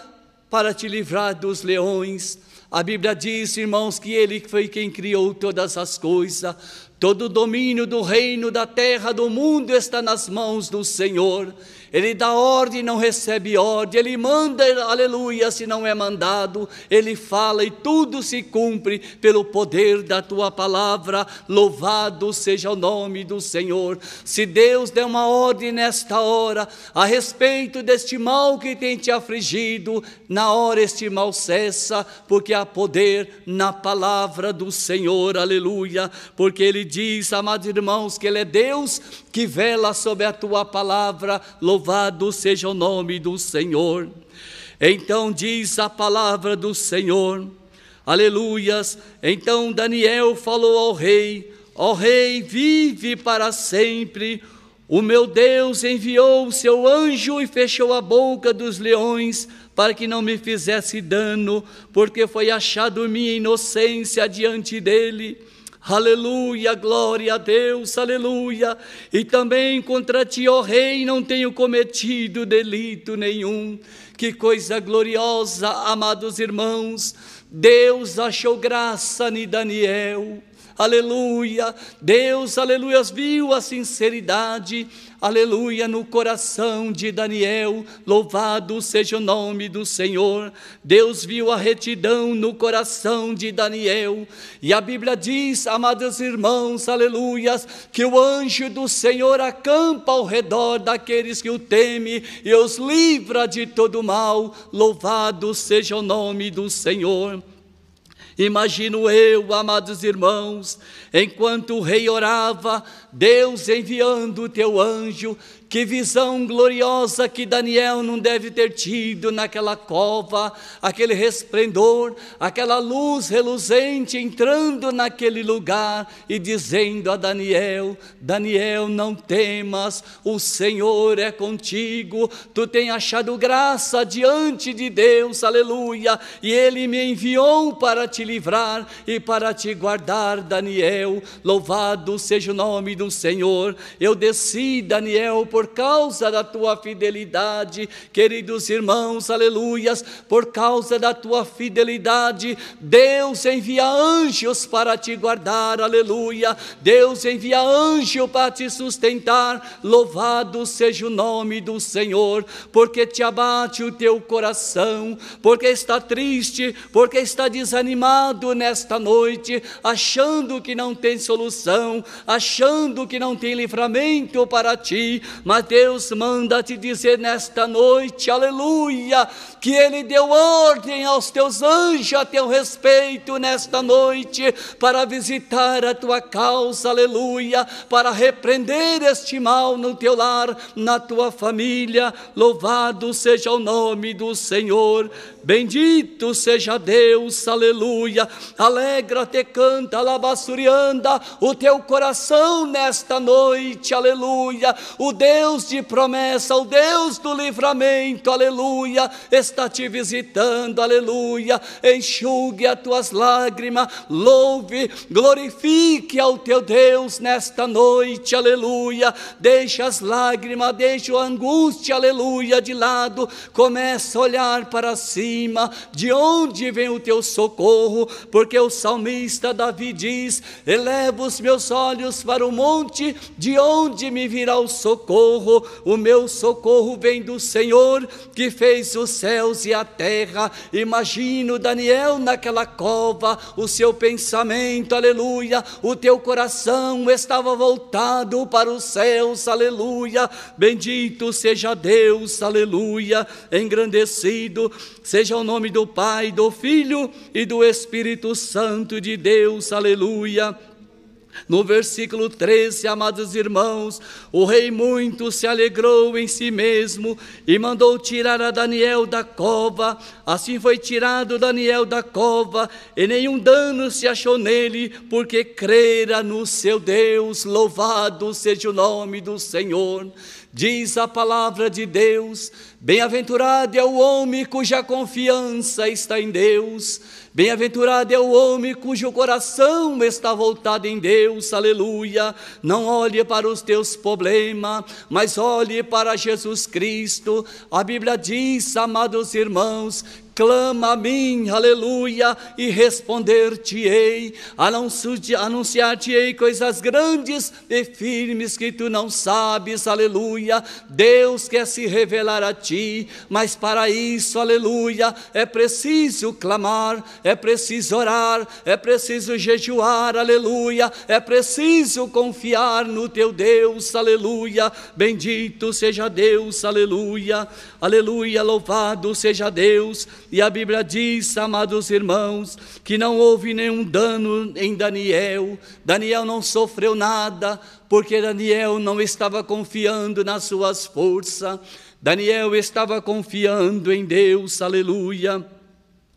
S1: para te livrar dos leões? A Bíblia diz, irmãos, que Ele foi quem criou todas as coisas, todo o domínio do reino, da terra, do mundo está nas mãos do Senhor. Ele dá ordem, não recebe ordem, ele manda, aleluia, se não é mandado, ele fala e tudo se cumpre pelo poder da tua palavra. Louvado seja o nome do Senhor. Se Deus der uma ordem nesta hora a respeito deste mal que tem te afligido, na hora este mal cessa, porque há poder na palavra do Senhor, aleluia, porque ele diz, amados irmãos, que ele é Deus que vela sobre a tua palavra. Louvado seja o nome do Senhor. Então diz a palavra do Senhor, aleluias. Então Daniel falou ao rei: Ó rei, vive para sempre. O meu Deus enviou o seu anjo e fechou a boca dos leões para que não me fizesse dano, porque foi achado minha inocência diante dele. Aleluia, glória a Deus, aleluia. E também contra ti, ó Rei, não tenho cometido delito nenhum. Que coisa gloriosa, amados irmãos. Deus achou graça em Daniel. Aleluia. Deus, aleluia, viu a sinceridade aleluia, no coração de Daniel, louvado seja o nome do Senhor. Deus viu a retidão no coração de Daniel, e a Bíblia diz, amados irmãos, aleluias, que o anjo do Senhor acampa ao redor daqueles que o temem e os livra de todo mal. Louvado seja o nome do Senhor. Imagino eu, amados irmãos, enquanto o rei orava, Deus enviando o teu anjo, que visão gloriosa que Daniel não deve ter tido naquela cova, aquele resplendor, aquela luz reluzente entrando naquele lugar e dizendo a Daniel: Daniel, não temas, o Senhor é contigo, tu tens achado graça diante de Deus, aleluia, e ele me enviou para te livrar e para te guardar, Daniel. Louvado seja o nome do Senhor. Eu desci, Daniel, por por causa da tua fidelidade, queridos irmãos, aleluias, por causa da tua fidelidade, Deus envia anjos para te guardar, aleluia. Deus envia anjo para te sustentar. Louvado seja o nome do Senhor, porque te abate o teu coração, porque está triste, porque está desanimado nesta noite, achando que não tem solução, achando que não tem livramento para ti, mas Deus manda te dizer nesta noite, aleluia, que Ele deu ordem aos teus anjos a teu respeito nesta noite, para visitar a tua causa, aleluia, para repreender este mal no teu lar, na tua família, louvado seja o nome do Senhor. Bendito seja Deus, aleluia. Alegra-te, canta, alabassurianda o teu coração nesta noite, aleluia. O Deus de promessa, o Deus do livramento, aleluia, está te visitando, aleluia. Enxugue as tuas lágrimas, louve, glorifique ao teu Deus nesta noite, aleluia. Deixa as lágrimas, deixa a angústia, aleluia, de lado. Começa a olhar para cima, de onde vem o teu socorro? Porque o salmista Davi diz: Eleva os meus olhos para o monte, de onde me virá o socorro? O meu socorro vem do Senhor, que fez os céus e a terra. Imagino Daniel naquela cova, o seu pensamento, aleluia, o teu coração estava voltado para os céus, aleluia. Bendito seja Deus, aleluia, engrandecido Seja o nome do Pai, do Filho e do Espírito Santo de Deus, aleluia. No versículo 13, amados irmãos, o rei muito se alegrou em si mesmo e mandou tirar a Daniel da cova. Assim foi tirado Daniel da cova, e nenhum dano se achou nele, porque crera no seu Deus. Louvado seja o nome do Senhor. Diz a palavra de Deus: Bem-aventurado é o homem cuja confiança está em Deus. Bem-aventurado é o homem cujo coração está voltado em Deus, aleluia. Não olhe para os teus problemas, mas olhe para Jesus Cristo. A Bíblia diz, amados irmãos, clama a mim, aleluia, e responder-te-ei, anunciar-te-ei coisas grandes e firmes que tu não sabes, aleluia. Deus quer se revelar a ti, mas para isso, aleluia, é preciso clamar, é preciso orar, é preciso jejuar, aleluia, é preciso confiar no teu Deus, aleluia. Bendito seja Deus, aleluia, aleluia, louvado seja Deus. E a Bíblia diz, amados irmãos, que não houve nenhum dano em Daniel. Daniel não sofreu nada, porque Daniel não estava confiando nas suas forças. Daniel estava confiando em Deus, aleluia.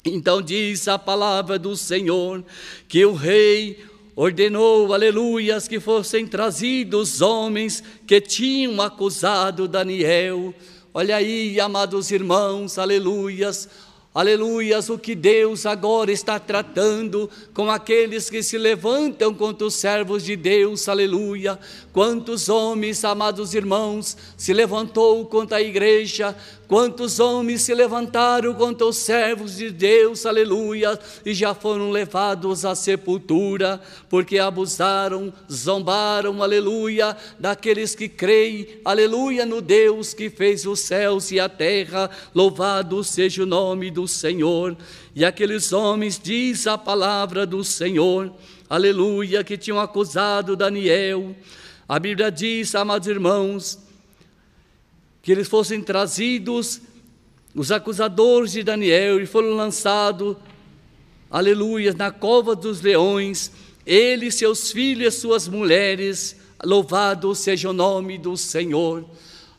S1: Então diz a palavra do Senhor que o rei ordenou, aleluias, que fossem trazidos homens que tinham acusado Daniel. Olha aí, amados irmãos, aleluias, Aleluias, o que Deus agora está tratando com aqueles que se levantam contra os servos de Deus, aleluia. Quantos homens, amados irmãos, se levantou contra a igreja, quantos homens se levantaram contra os servos de Deus, aleluia, e já foram levados à sepultura, porque abusaram, zombaram, aleluia, daqueles que creem, aleluia, no Deus que fez os céus e a terra, louvado seja o nome do Senhor. E aqueles homens, diz a palavra do Senhor, aleluia, que tinham acusado Daniel. A Bíblia diz, amados irmãos, que eles fossem trazidos, os acusadores de Daniel, e foram lançados, aleluia, na cova dos leões, ele, seus filhos e suas mulheres, louvado seja o nome do Senhor.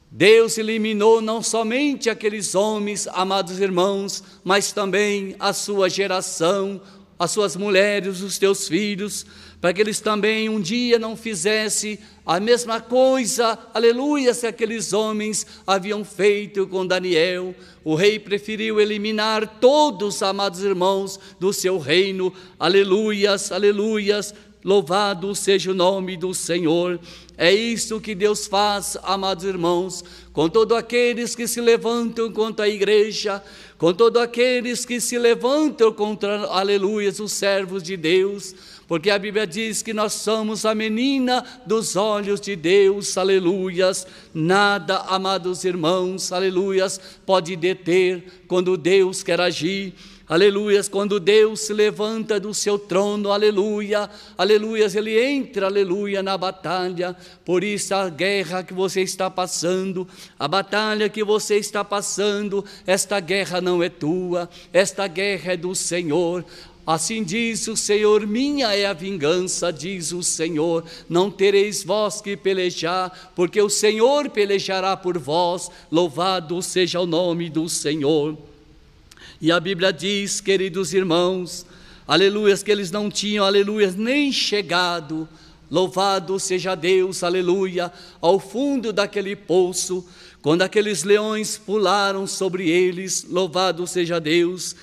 S1: Deus eliminou não somente aqueles homens, amados irmãos, mas também a sua geração, as suas mulheres, os teus filhos, para que eles também um dia não fizessem a mesma coisa, aleluia, se aqueles homens haviam feito com Daniel. O rei preferiu eliminar todos, amados irmãos, do seu reino, aleluias, aleluias, louvado seja o nome do Senhor. É isso que Deus faz, amados irmãos, com todos aqueles que se levantam contra a igreja, com todos aqueles que se levantam contra, aleluia, os servos de Deus, porque a Bíblia diz que nós somos a menina dos olhos de Deus, aleluias. Nada, amados irmãos, aleluias, pode deter quando Deus quer agir. Aleluias, quando Deus se levanta do seu trono, aleluia, aleluias, ele entra, aleluia, na batalha. Por isso a guerra que você está passando, a batalha que você está passando, esta guerra não é tua, esta guerra é do Senhor. Assim diz o Senhor: minha é a vingança, diz o Senhor. Não tereis vós que pelejar, porque o Senhor pelejará por vós. Louvado seja o nome do Senhor. E a Bíblia diz, queridos irmãos, aleluias, que eles não tinham, aleluias, nem chegado, louvado seja Deus, aleluia, ao fundo daquele poço, quando aqueles leões pularam sobre eles, louvado seja Deus,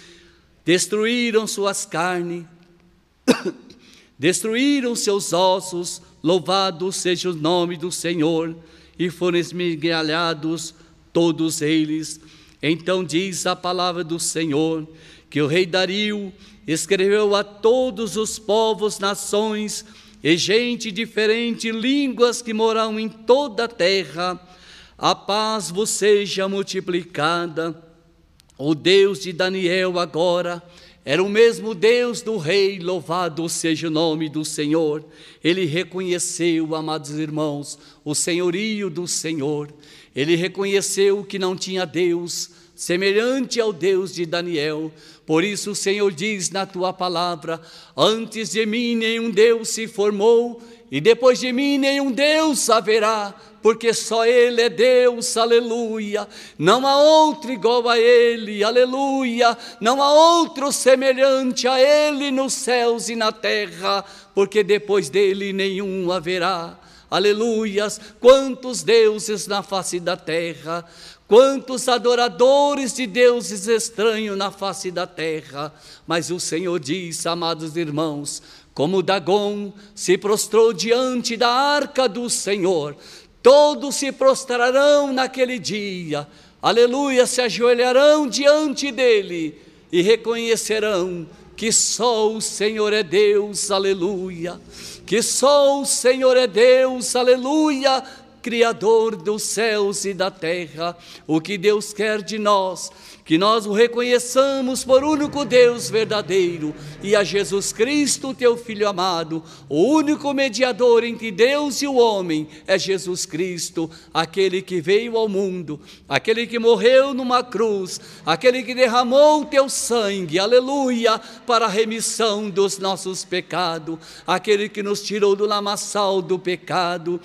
S1: destruíram suas carnes, destruíram seus ossos, louvado seja o nome do Senhor, e foram esmigalhados todos eles. Então diz a palavra do Senhor que o rei Dario escreveu a todos os povos, nações e gente diferente, línguas que moram em toda a terra. A paz vos seja multiplicada. O Deus de Daniel agora era o mesmo Deus do rei, louvado seja o nome do Senhor. Ele reconheceu, amados irmãos, o senhorio do Senhor. Ele reconheceu que não tinha Deus semelhante ao Deus de Daniel. Por isso o Senhor diz na tua palavra: Antes de mim nenhum Deus se formou, e depois de mim nenhum Deus haverá, porque só Ele é Deus, aleluia. Não há outro igual a Ele, aleluia. Não há outro semelhante a Ele nos céus e na terra, porque depois dele nenhum haverá. Aleluias, quantos deuses na face da terra, quantos adoradores de deuses estranhos na face da terra. Mas o Senhor diz, amados irmãos, como Dagom se prostrou diante da arca do Senhor, todos se prostrarão naquele dia, aleluia, se ajoelharão diante dele e reconhecerão que só o Senhor é Deus, aleluia que só o Senhor é Deus, aleluia, Criador dos céus e da terra. O que Deus quer de nós que nós o reconheçamos por único Deus verdadeiro e a Jesus Cristo, teu Filho amado, o único mediador entre Deus e o homem é Jesus Cristo, aquele que veio ao mundo, aquele que morreu numa cruz, aquele que derramou teu sangue, aleluia, para a remissão dos nossos pecados, aquele que nos tirou do lamaçal do pecado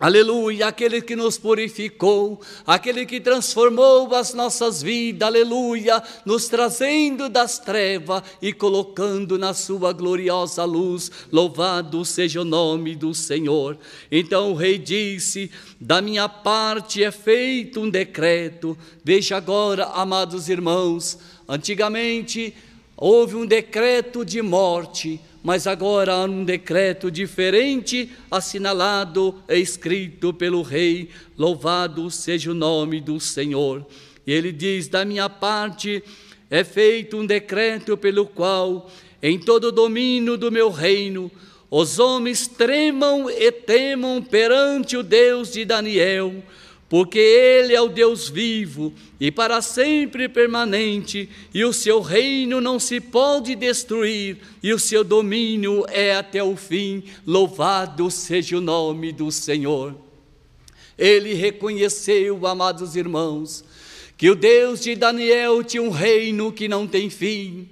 S1: Aleluia, aquele que nos purificou, aquele que transformou as nossas vidas, aleluia, nos trazendo das trevas e colocando na sua gloriosa luz. Louvado seja o nome do Senhor. Então o rei disse: Da minha parte é feito um decreto. Veja agora, amados irmãos, antigamente houve um decreto de morte mas agora há um decreto diferente, assinalado e escrito pelo rei. Louvado seja o nome do Senhor. E ele diz: Da minha parte é feito um decreto pelo qual, em todo o domínio do meu reino, os homens tremam e temam perante o Deus de Daniel porque Ele é o Deus vivo e para sempre permanente, e o seu reino não se pode destruir, e o seu domínio é até o fim. Louvado seja o nome do Senhor. Ele reconheceu, amados irmãos, que o Deus de Daniel tinha um reino que não tem fim.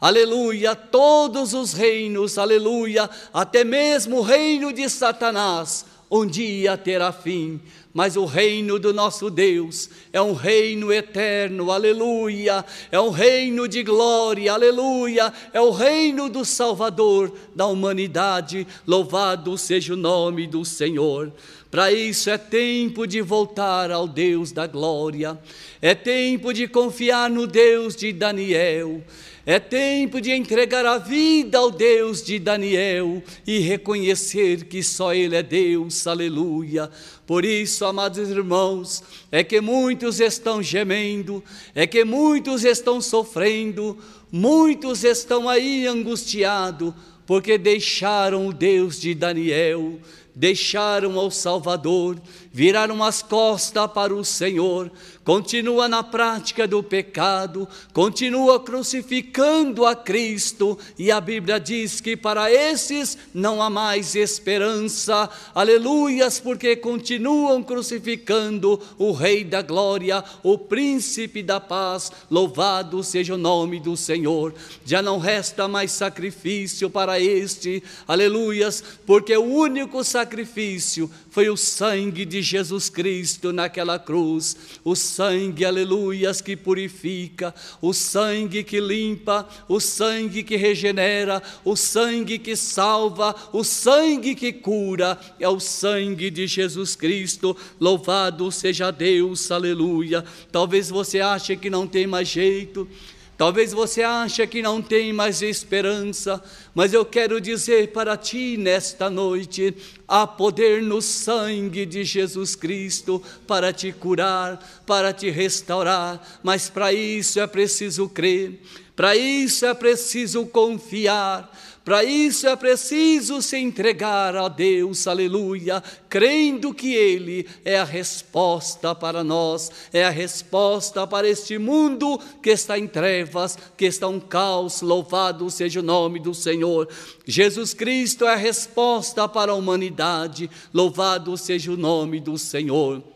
S1: Aleluia, todos os reinos, aleluia, até mesmo o reino de Satanás, um dia terá fim mas o reino do nosso Deus é um reino eterno, aleluia, é um reino de glória, aleluia, é o reino do Salvador da humanidade, louvado seja o nome do Senhor. Para isso é tempo de voltar ao Deus da glória, é tempo de confiar no Deus de Daniel. É tempo de entregar a vida ao Deus de Daniel e reconhecer que só Ele é Deus, aleluia. Por isso, amados irmãos, é que muitos estão gemendo, é que muitos estão sofrendo, muitos estão aí angustiados, porque deixaram o Deus de Daniel, deixaram ao Salvador, viraram as costas para o Senhor, continua na prática do pecado, continua crucificando a Cristo, e a Bíblia diz que para esses não há mais esperança, aleluias, porque continuam crucificando o Rei da Glória, o Príncipe da Paz, louvado seja o nome do Senhor. Já não resta mais sacrifício para este, aleluias, porque o único sacrifício foi o sangue de Jesus Cristo naquela cruz, o sangue, aleluias, que purifica, o sangue que limpa, o sangue que regenera, o sangue que salva, o sangue que cura, é o sangue de Jesus Cristo. Louvado seja Deus, aleluia. Talvez você ache que não tem mais jeito, Talvez você ache que não tem mais esperança, mas eu quero dizer para ti nesta noite: há poder no sangue de Jesus Cristo para te curar, para te restaurar, mas para isso é preciso crer, para isso é preciso confiar, para isso é preciso se entregar a Deus, aleluia, crendo que Ele é a resposta para nós, é a resposta para este mundo que está em trevas, que está um caos. Louvado seja o nome do Senhor. Jesus Cristo é a resposta para a humanidade, louvado seja o nome do Senhor.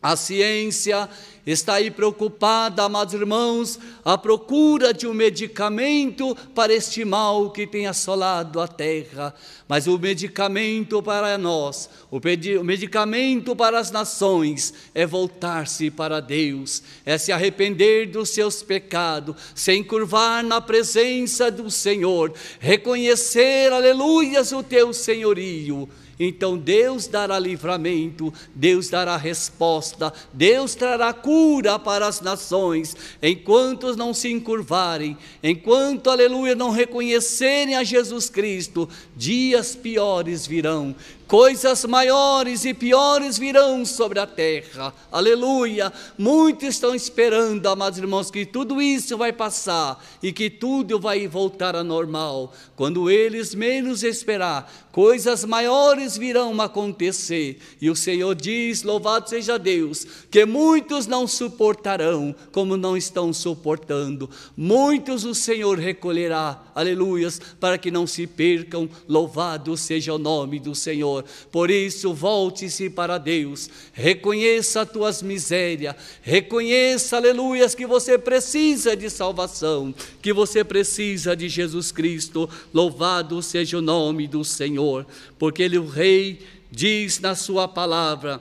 S1: A ciência está aí preocupada, amados irmãos, à procura de um medicamento para este mal que tem assolado a terra. Mas o medicamento para nós, o medicamento para as nações é voltar-se para Deus, é se arrepender dos seus pecados, se encurvar na presença do Senhor, reconhecer, aleluias, o teu senhorio então Deus dará livramento, Deus dará resposta, Deus trará cura para as nações, enquanto não se encurvarem, enquanto, aleluia, não reconhecerem a Jesus Cristo, dias piores virão, coisas maiores e piores virão sobre a terra. Aleluia! Muitos estão esperando, amados irmãos, que tudo isso vai passar e que tudo vai voltar a normal. Quando eles menos esperar, coisas maiores virão acontecer. E o Senhor diz: Louvado seja Deus, que muitos não suportarão como não estão suportando. Muitos o Senhor recolherá, aleluias, para que não se percam. Louvado seja o nome do Senhor. Senhor. Por isso, volte-se para Deus, reconheça as tuas misérias, reconheça, aleluias, que você precisa de salvação, que você precisa de Jesus Cristo. Louvado seja o nome do Senhor, porque Ele, o Rei, diz na Sua palavra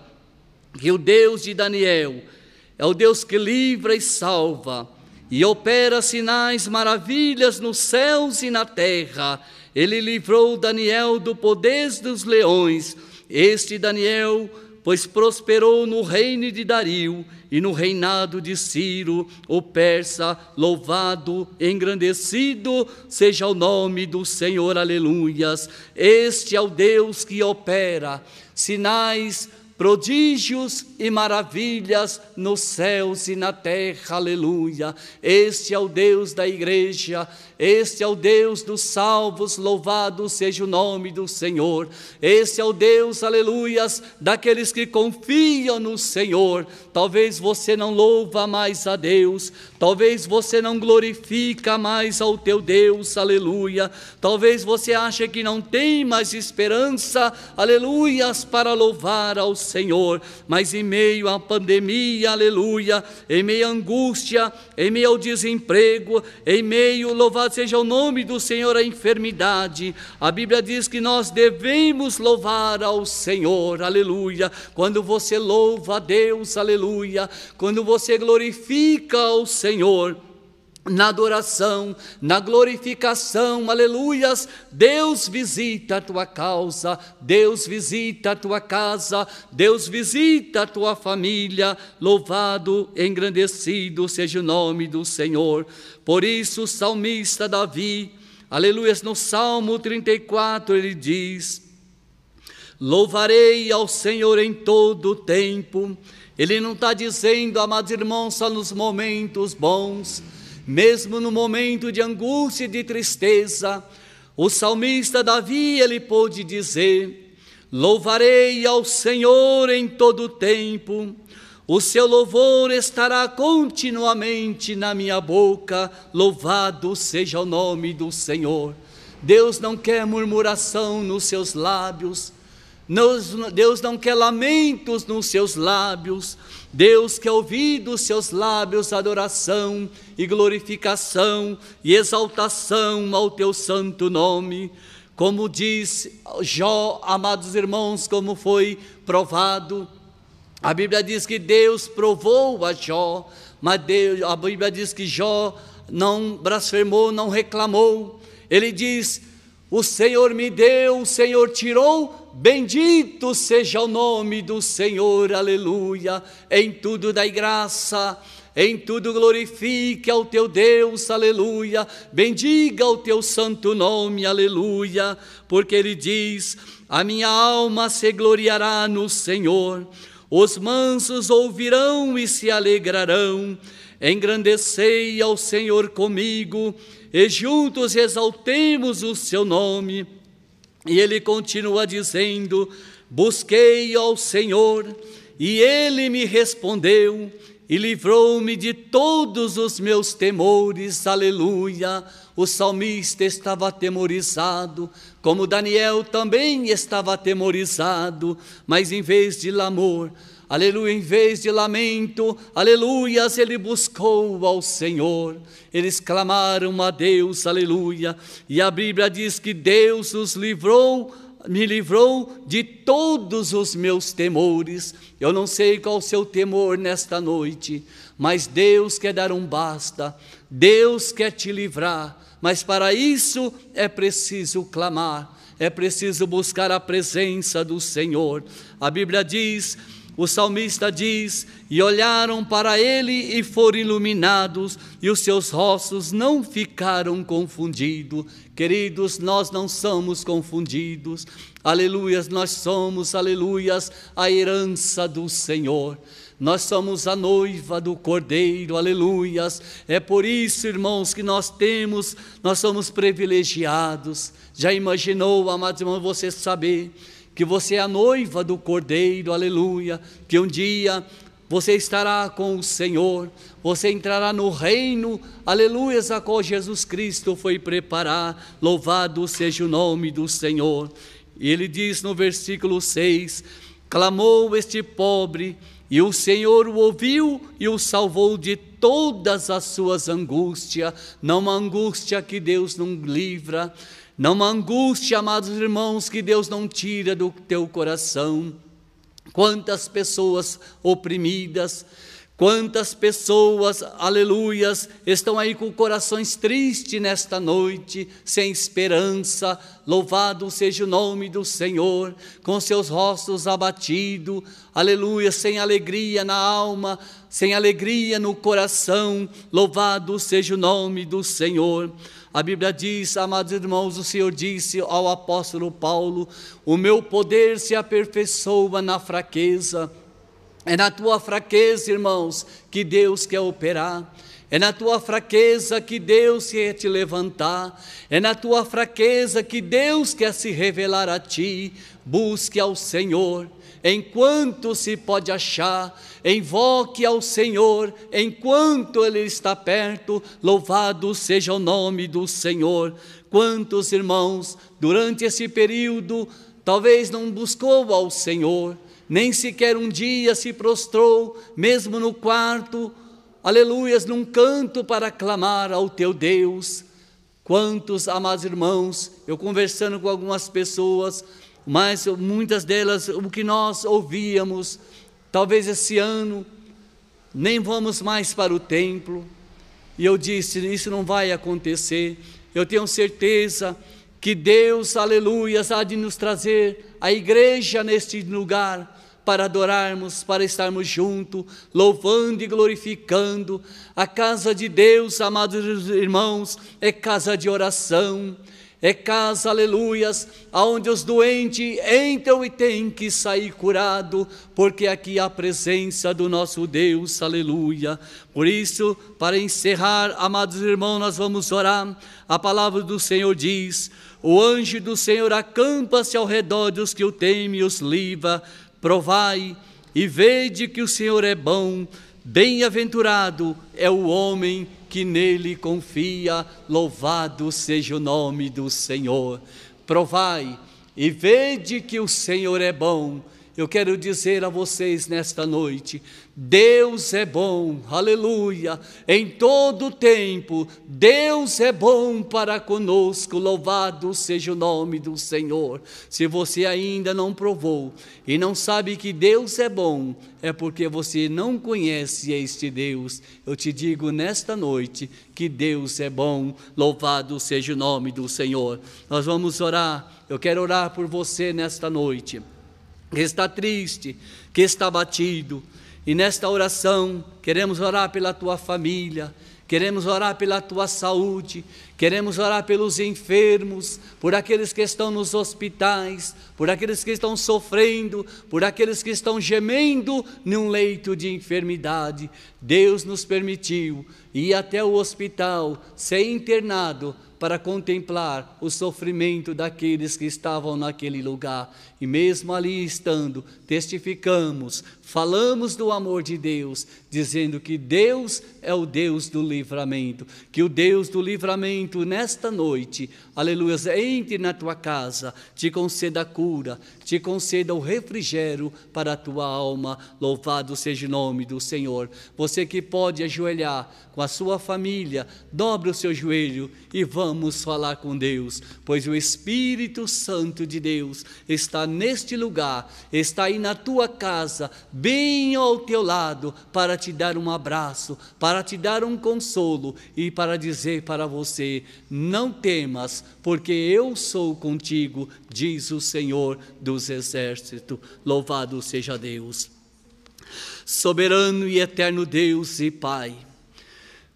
S1: que o Deus de Daniel é o Deus que livra e salva e opera sinais, maravilhas nos céus e na terra ele livrou Daniel do poder dos leões. Este Daniel, pois prosperou no reino de Dario e no reinado de Ciro, o persa, louvado, engrandecido seja o nome do Senhor, aleluias. Este é o Deus que opera sinais, prodígios e maravilhas nos céus e na terra, aleluia. Este é o Deus da igreja, este é o Deus dos salvos, louvado seja o nome do Senhor. Este é o Deus, aleluias, daqueles que confiam no Senhor. Talvez você não louva mais a Deus, talvez você não glorifica mais ao teu Deus, aleluia. Talvez você ache que não tem mais esperança, aleluias, para louvar ao Senhor, mas em meio à pandemia, aleluia, em meio à angústia, em meio ao desemprego, em meio, louvado seja o nome do Senhor, à enfermidade, a Bíblia diz que nós devemos louvar ao Senhor, aleluia. Quando você louva a Deus, aleluia, quando você glorifica ao Senhor, na adoração, na glorificação, aleluias. Deus visita a tua causa, Deus visita a tua casa, Deus visita a tua família. Louvado, engrandecido seja o nome do Senhor. Por isso, o salmista Davi, aleluias, no Salmo 34, ele diz: Louvarei ao Senhor em todo o tempo. Ele não está dizendo, amados irmãos, só nos momentos bons mesmo no momento de angústia e de tristeza, o salmista Davi ele pôde dizer: Louvarei ao Senhor em todo o tempo, o seu louvor estará continuamente na minha boca, louvado seja o nome do Senhor. Deus não quer murmuração nos seus lábios, Deus não quer lamentos nos seus lábios, Deus quer ouvir dos seus lábios adoração e glorificação e exaltação ao teu santo nome. Como diz Jó, amados irmãos, como foi provado, a Bíblia diz que Deus provou a Jó, mas Deus, a Bíblia diz que Jó não blasfemou, não reclamou. Ele diz: O Senhor me deu, o Senhor tirou, Bendito seja o nome do Senhor, aleluia. Em tudo dai graça, em tudo glorifique ao teu Deus, aleluia. Bendiga o teu santo nome, aleluia. Porque ele diz: A minha alma se gloriará no Senhor. Os mansos ouvirão e se alegrarão. Engrandecei ao Senhor comigo, e juntos exaltemos o seu nome. E ele continua dizendo: Busquei ao Senhor, e ele me respondeu e livrou-me de todos os meus temores. Aleluia. O salmista estava atemorizado, como Daniel também estava atemorizado, mas em vez de lamor, aleluia, em vez de lamento, aleluias, ele buscou ao Senhor, eles clamaram a Deus, aleluia, e a Bíblia diz que Deus os livrou, me livrou de todos os meus temores. Eu não sei qual o seu temor nesta noite, mas Deus quer dar um basta, Deus quer te livrar, mas para isso é preciso clamar, é preciso buscar a presença do Senhor. A Bíblia diz o salmista diz: E olharam para ele e foram iluminados, e os seus rostos não ficaram confundidos. Queridos, nós não somos confundidos. Aleluias, nós somos, aleluias, a herança do Senhor. Nós somos a noiva do Cordeiro, aleluias. É por isso, irmãos, que nós temos, nós somos privilegiados. Já imaginou, amados irmãos, você saber que você é a noiva do Cordeiro, aleluia, que um dia você estará com o Senhor, você entrará no reino, aleluia, a qual Jesus Cristo foi preparar, louvado seja o nome do Senhor. E ele diz no versículo 6: clamou este pobre, e o Senhor o ouviu e o salvou de todas as suas angústias, não uma angústia que Deus não livra, não angústia, amados irmãos, que Deus não tira do teu coração. Quantas pessoas oprimidas, Quantas pessoas, aleluias, estão aí com corações tristes nesta noite, sem esperança, louvado seja o nome do Senhor, com seus rostos abatidos, aleluia, sem alegria na alma, sem alegria no coração, louvado seja o nome do Senhor. A Bíblia diz, amados irmãos, o Senhor disse ao apóstolo Paulo: O meu poder se aperfeiçoa na fraqueza. É na tua fraqueza, irmãos, que Deus quer operar. É na tua fraqueza que Deus quer te levantar. É na tua fraqueza que Deus quer se revelar a ti. Busque ao Senhor enquanto se pode achar, invoque ao Senhor, enquanto Ele está perto, louvado seja o nome do Senhor. Quantos irmãos, durante esse período, talvez não buscou ao Senhor, nem sequer um dia se prostrou, mesmo no quarto, aleluias, num canto para clamar ao teu Deus. Quantos, amados irmãos, eu conversando com algumas pessoas, mas muitas delas, o que nós ouvíamos, talvez esse ano, nem vamos mais para o templo. E eu disse: Isso não vai acontecer. Eu tenho certeza que Deus, aleluia, há de nos trazer a igreja neste lugar para adorarmos, para estarmos juntos, louvando e glorificando. A casa de Deus, amados irmãos, é casa de oração é casa, aleluias, aonde os doentes entram e têm que sair curado, porque aqui há a presença do nosso Deus, aleluia. Por isso, para encerrar, amados irmãos, nós vamos orar. A palavra do Senhor diz: O anjo do Senhor acampa-se ao redor dos que o temem e os livra. Provai e vede que o Senhor é bom. Bem-aventurado é o homem que nele confia, louvado seja o nome do Senhor. Provai e vede que o Senhor é bom. Eu quero dizer a vocês nesta noite: Deus é bom, aleluia, em todo tempo, Deus é bom para conosco, louvado seja o nome do Senhor. Se você ainda não provou e não sabe que Deus é bom, é porque você não conhece este Deus. Eu te digo nesta noite que Deus é bom, louvado seja o nome do Senhor. Nós vamos orar, eu quero orar por você nesta noite, que está triste, que está batido e nesta oração, queremos orar pela tua família, queremos orar pela tua saúde, queremos orar pelos enfermos, por aqueles que estão nos hospitais, por aqueles que estão sofrendo, por aqueles que estão gemendo num leito de enfermidade. Deus nos permitiu ir até o hospital, ser internado para contemplar o sofrimento daqueles que estavam naquele lugar. E mesmo ali estando, testificamos, falamos do amor de Deus, dizendo que Deus é o Deus do livramento, que o Deus do livramento nesta noite, aleluia, entre na tua casa, te conceda a cura, te conceda o refrigério para a tua alma. Louvado seja o nome do Senhor. Você que pode ajoelhar com a sua família, dobre o seu joelho e vamos falar com Deus, pois o Espírito Santo de Deus está neste lugar, está aí na tua casa, bem ao teu lado, para te dar um abraço, para te dar um consolo e para dizer para você: não temas, porque eu sou contigo, diz o Senhor dos exércitos. Louvado seja Deus. Soberano e eterno Deus e Pai,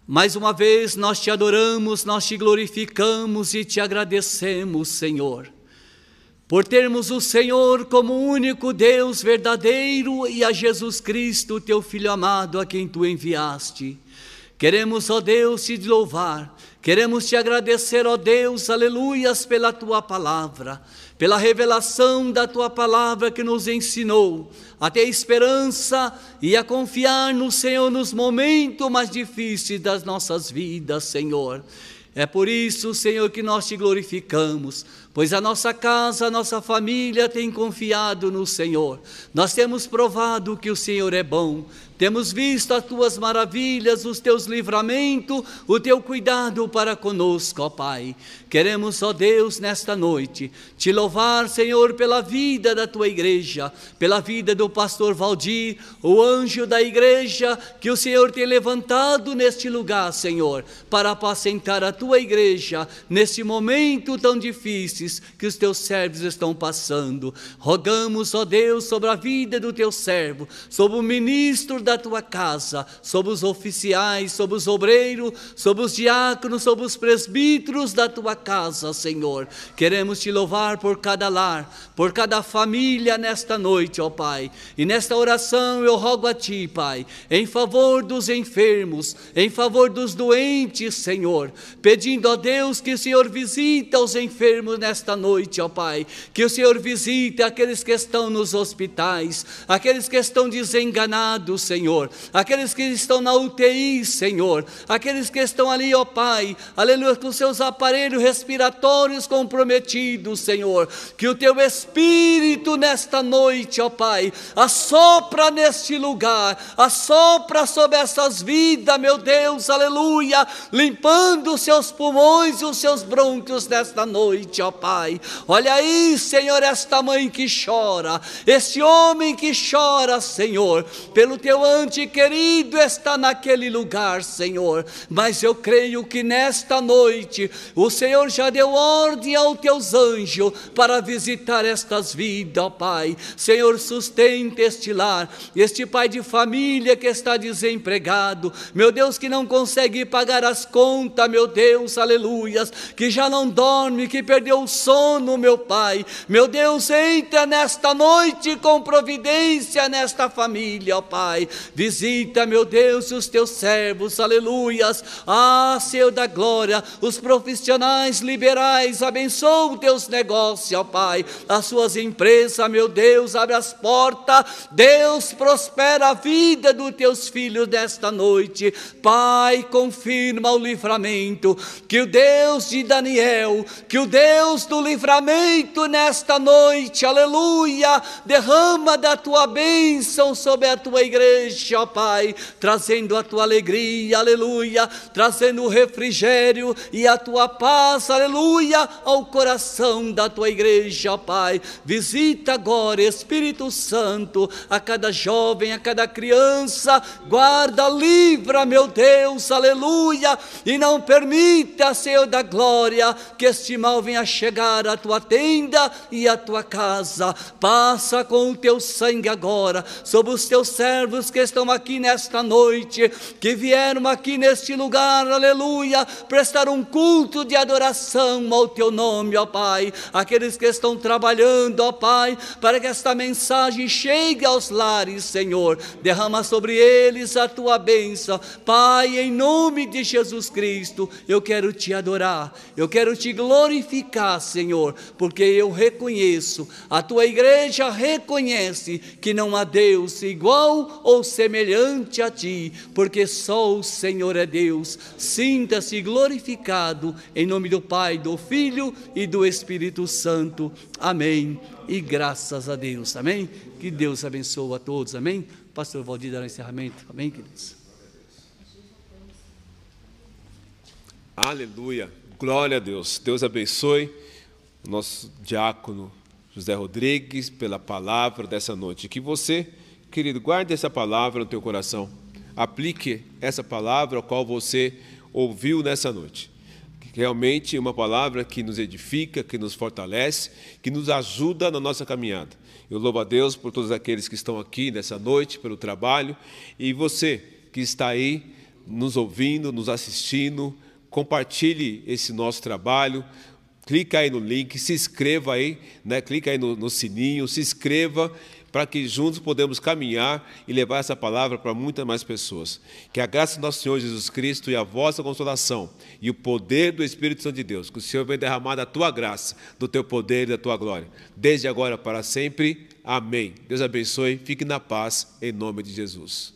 S1: mais uma vez nós te adoramos, nós te glorificamos e te agradecemos, Senhor, por termos o Senhor como único Deus verdadeiro e a Jesus Cristo, teu Filho amado, a quem tu enviaste. Queremos, ó Deus, te louvar, queremos te agradecer, ó Deus, aleluias, pela tua palavra, pela revelação da tua palavra que nos ensinou a ter esperança e a confiar no Senhor nos momentos mais difíceis das nossas vidas, Senhor. É por isso, Senhor, que nós te glorificamos, pois a nossa casa, a nossa família tem confiado no Senhor. Nós temos provado que o Senhor é bom, temos visto as tuas maravilhas, os teus livramentos, o teu cuidado para conosco, ó Pai. Queremos, ó Deus, nesta noite, te louvar, Senhor, pela vida da tua igreja, pela vida do pastor Valdir, o anjo da igreja que o Senhor tem levantado neste lugar, Senhor, para apacentar a tua igreja nesse momento tão difícil que os teus servos estão passando. Rogamos, ó Deus, sobre a vida do teu servo, sobre o ministro da da tua casa, sobre os oficiais, sobre os obreiros, sobre os diáconos, sobre os presbíteros da tua casa, Senhor. Queremos te louvar por cada lar, por cada família nesta noite, ó Pai. E nesta oração eu rogo a Ti, Pai, em favor dos enfermos, em favor dos doentes, Senhor, pedindo a Deus que o Senhor visite os enfermos nesta noite, ó Pai, que o Senhor visite aqueles que estão nos hospitais, aqueles que estão desenganados, Senhor. Aqueles que estão na UTI, Senhor. Aqueles que estão ali, ó Pai, aleluia, com seus aparelhos respiratórios comprometidos, Senhor. Que o teu Espírito nesta noite, ó Pai, assopra neste lugar, assopra sobre essas vidas, meu Deus, aleluia, limpando os seus pulmões e os seus brônquios nesta noite, ó Pai. Olha aí, Senhor, esta mãe que chora, este homem que chora, Senhor, pelo teu ante querido está naquele lugar, Senhor. Mas eu creio que nesta noite o Senhor já deu ordem aos teus anjos para visitar estas vidas, ó Pai. Senhor, sustenta este lar, este pai de família que está desempregado, meu Deus, que não consegue pagar as contas, meu Deus, aleluias, que já não dorme, que perdeu o sono, meu Pai. Meu Deus, entra nesta noite com providência nesta família, ó Pai. Visita, meu Deus, os teus servos, aleluias. Ah, Senhor da glória, os profissionais liberais, abençoa os teus negócios, ó Pai. As suas empresas, meu Deus, abre as portas. Deus, prospera a vida dos teus filhos desta noite. Pai, confirma o livramento. Que o Deus de Daniel, que o Deus do livramento nesta noite, aleluia, derrama da tua bênção sobre a tua igreja, ó Pai, trazendo a tua alegria, aleluia, trazendo o refrigério e a tua paz, aleluia, ao coração da tua igreja, ó Pai. Visita agora, Espírito Santo, a cada jovem, a cada criança, guarda, livra, meu Deus, aleluia, e não permita, Senhor da glória, que este mal venha chegar à tua tenda e à tua casa. Passa com o teu sangue agora sobre os teus servos que estão aqui nesta noite, que vieram aqui neste lugar, aleluia, prestar um culto de adoração ao teu nome, ó Pai. Aqueles que estão trabalhando, ó Pai, para que esta mensagem chegue aos lares, Senhor. Derrama sobre eles a tua bênção, Pai, em nome de Jesus Cristo. Eu quero te adorar, eu quero te glorificar, Senhor, porque eu reconheço, a tua igreja reconhece que não há Deus igual ou semelhante a ti, porque só o Senhor é Deus. Sinta-se glorificado em nome do Pai, do Filho e do Espírito Santo. Amém. E graças a Deus. Amém. Que Deus abençoe a todos. Amém. Pastor Valdir dará encerramento. Amém, queridos.
S2: Aleluia. Glória a Deus. Deus abençoe o nosso diácono José Rodrigues pela palavra dessa noite. Que você, querido, guarde essa palavra no teu coração. Aplique essa palavra a qual você ouviu nessa noite. Realmente uma palavra que nos edifica, que nos fortalece, que nos ajuda na nossa caminhada. Eu louvo a Deus por todos aqueles que estão aqui nessa noite, pelo trabalho, e você que está aí nos ouvindo, nos assistindo, compartilhe esse nosso trabalho, clica aí no link, se inscreva aí, né? clica aí no, no sininho, se inscreva para que juntos podemos caminhar e levar essa palavra para muitas mais pessoas. Que a graça do nosso Senhor Jesus Cristo e a vossa consolação e o poder do Espírito Santo de Deus, que o Senhor venha derramar da tua graça, do teu poder e da tua glória, desde agora para sempre. Amém. Deus abençoe, fique na paz, em nome de Jesus.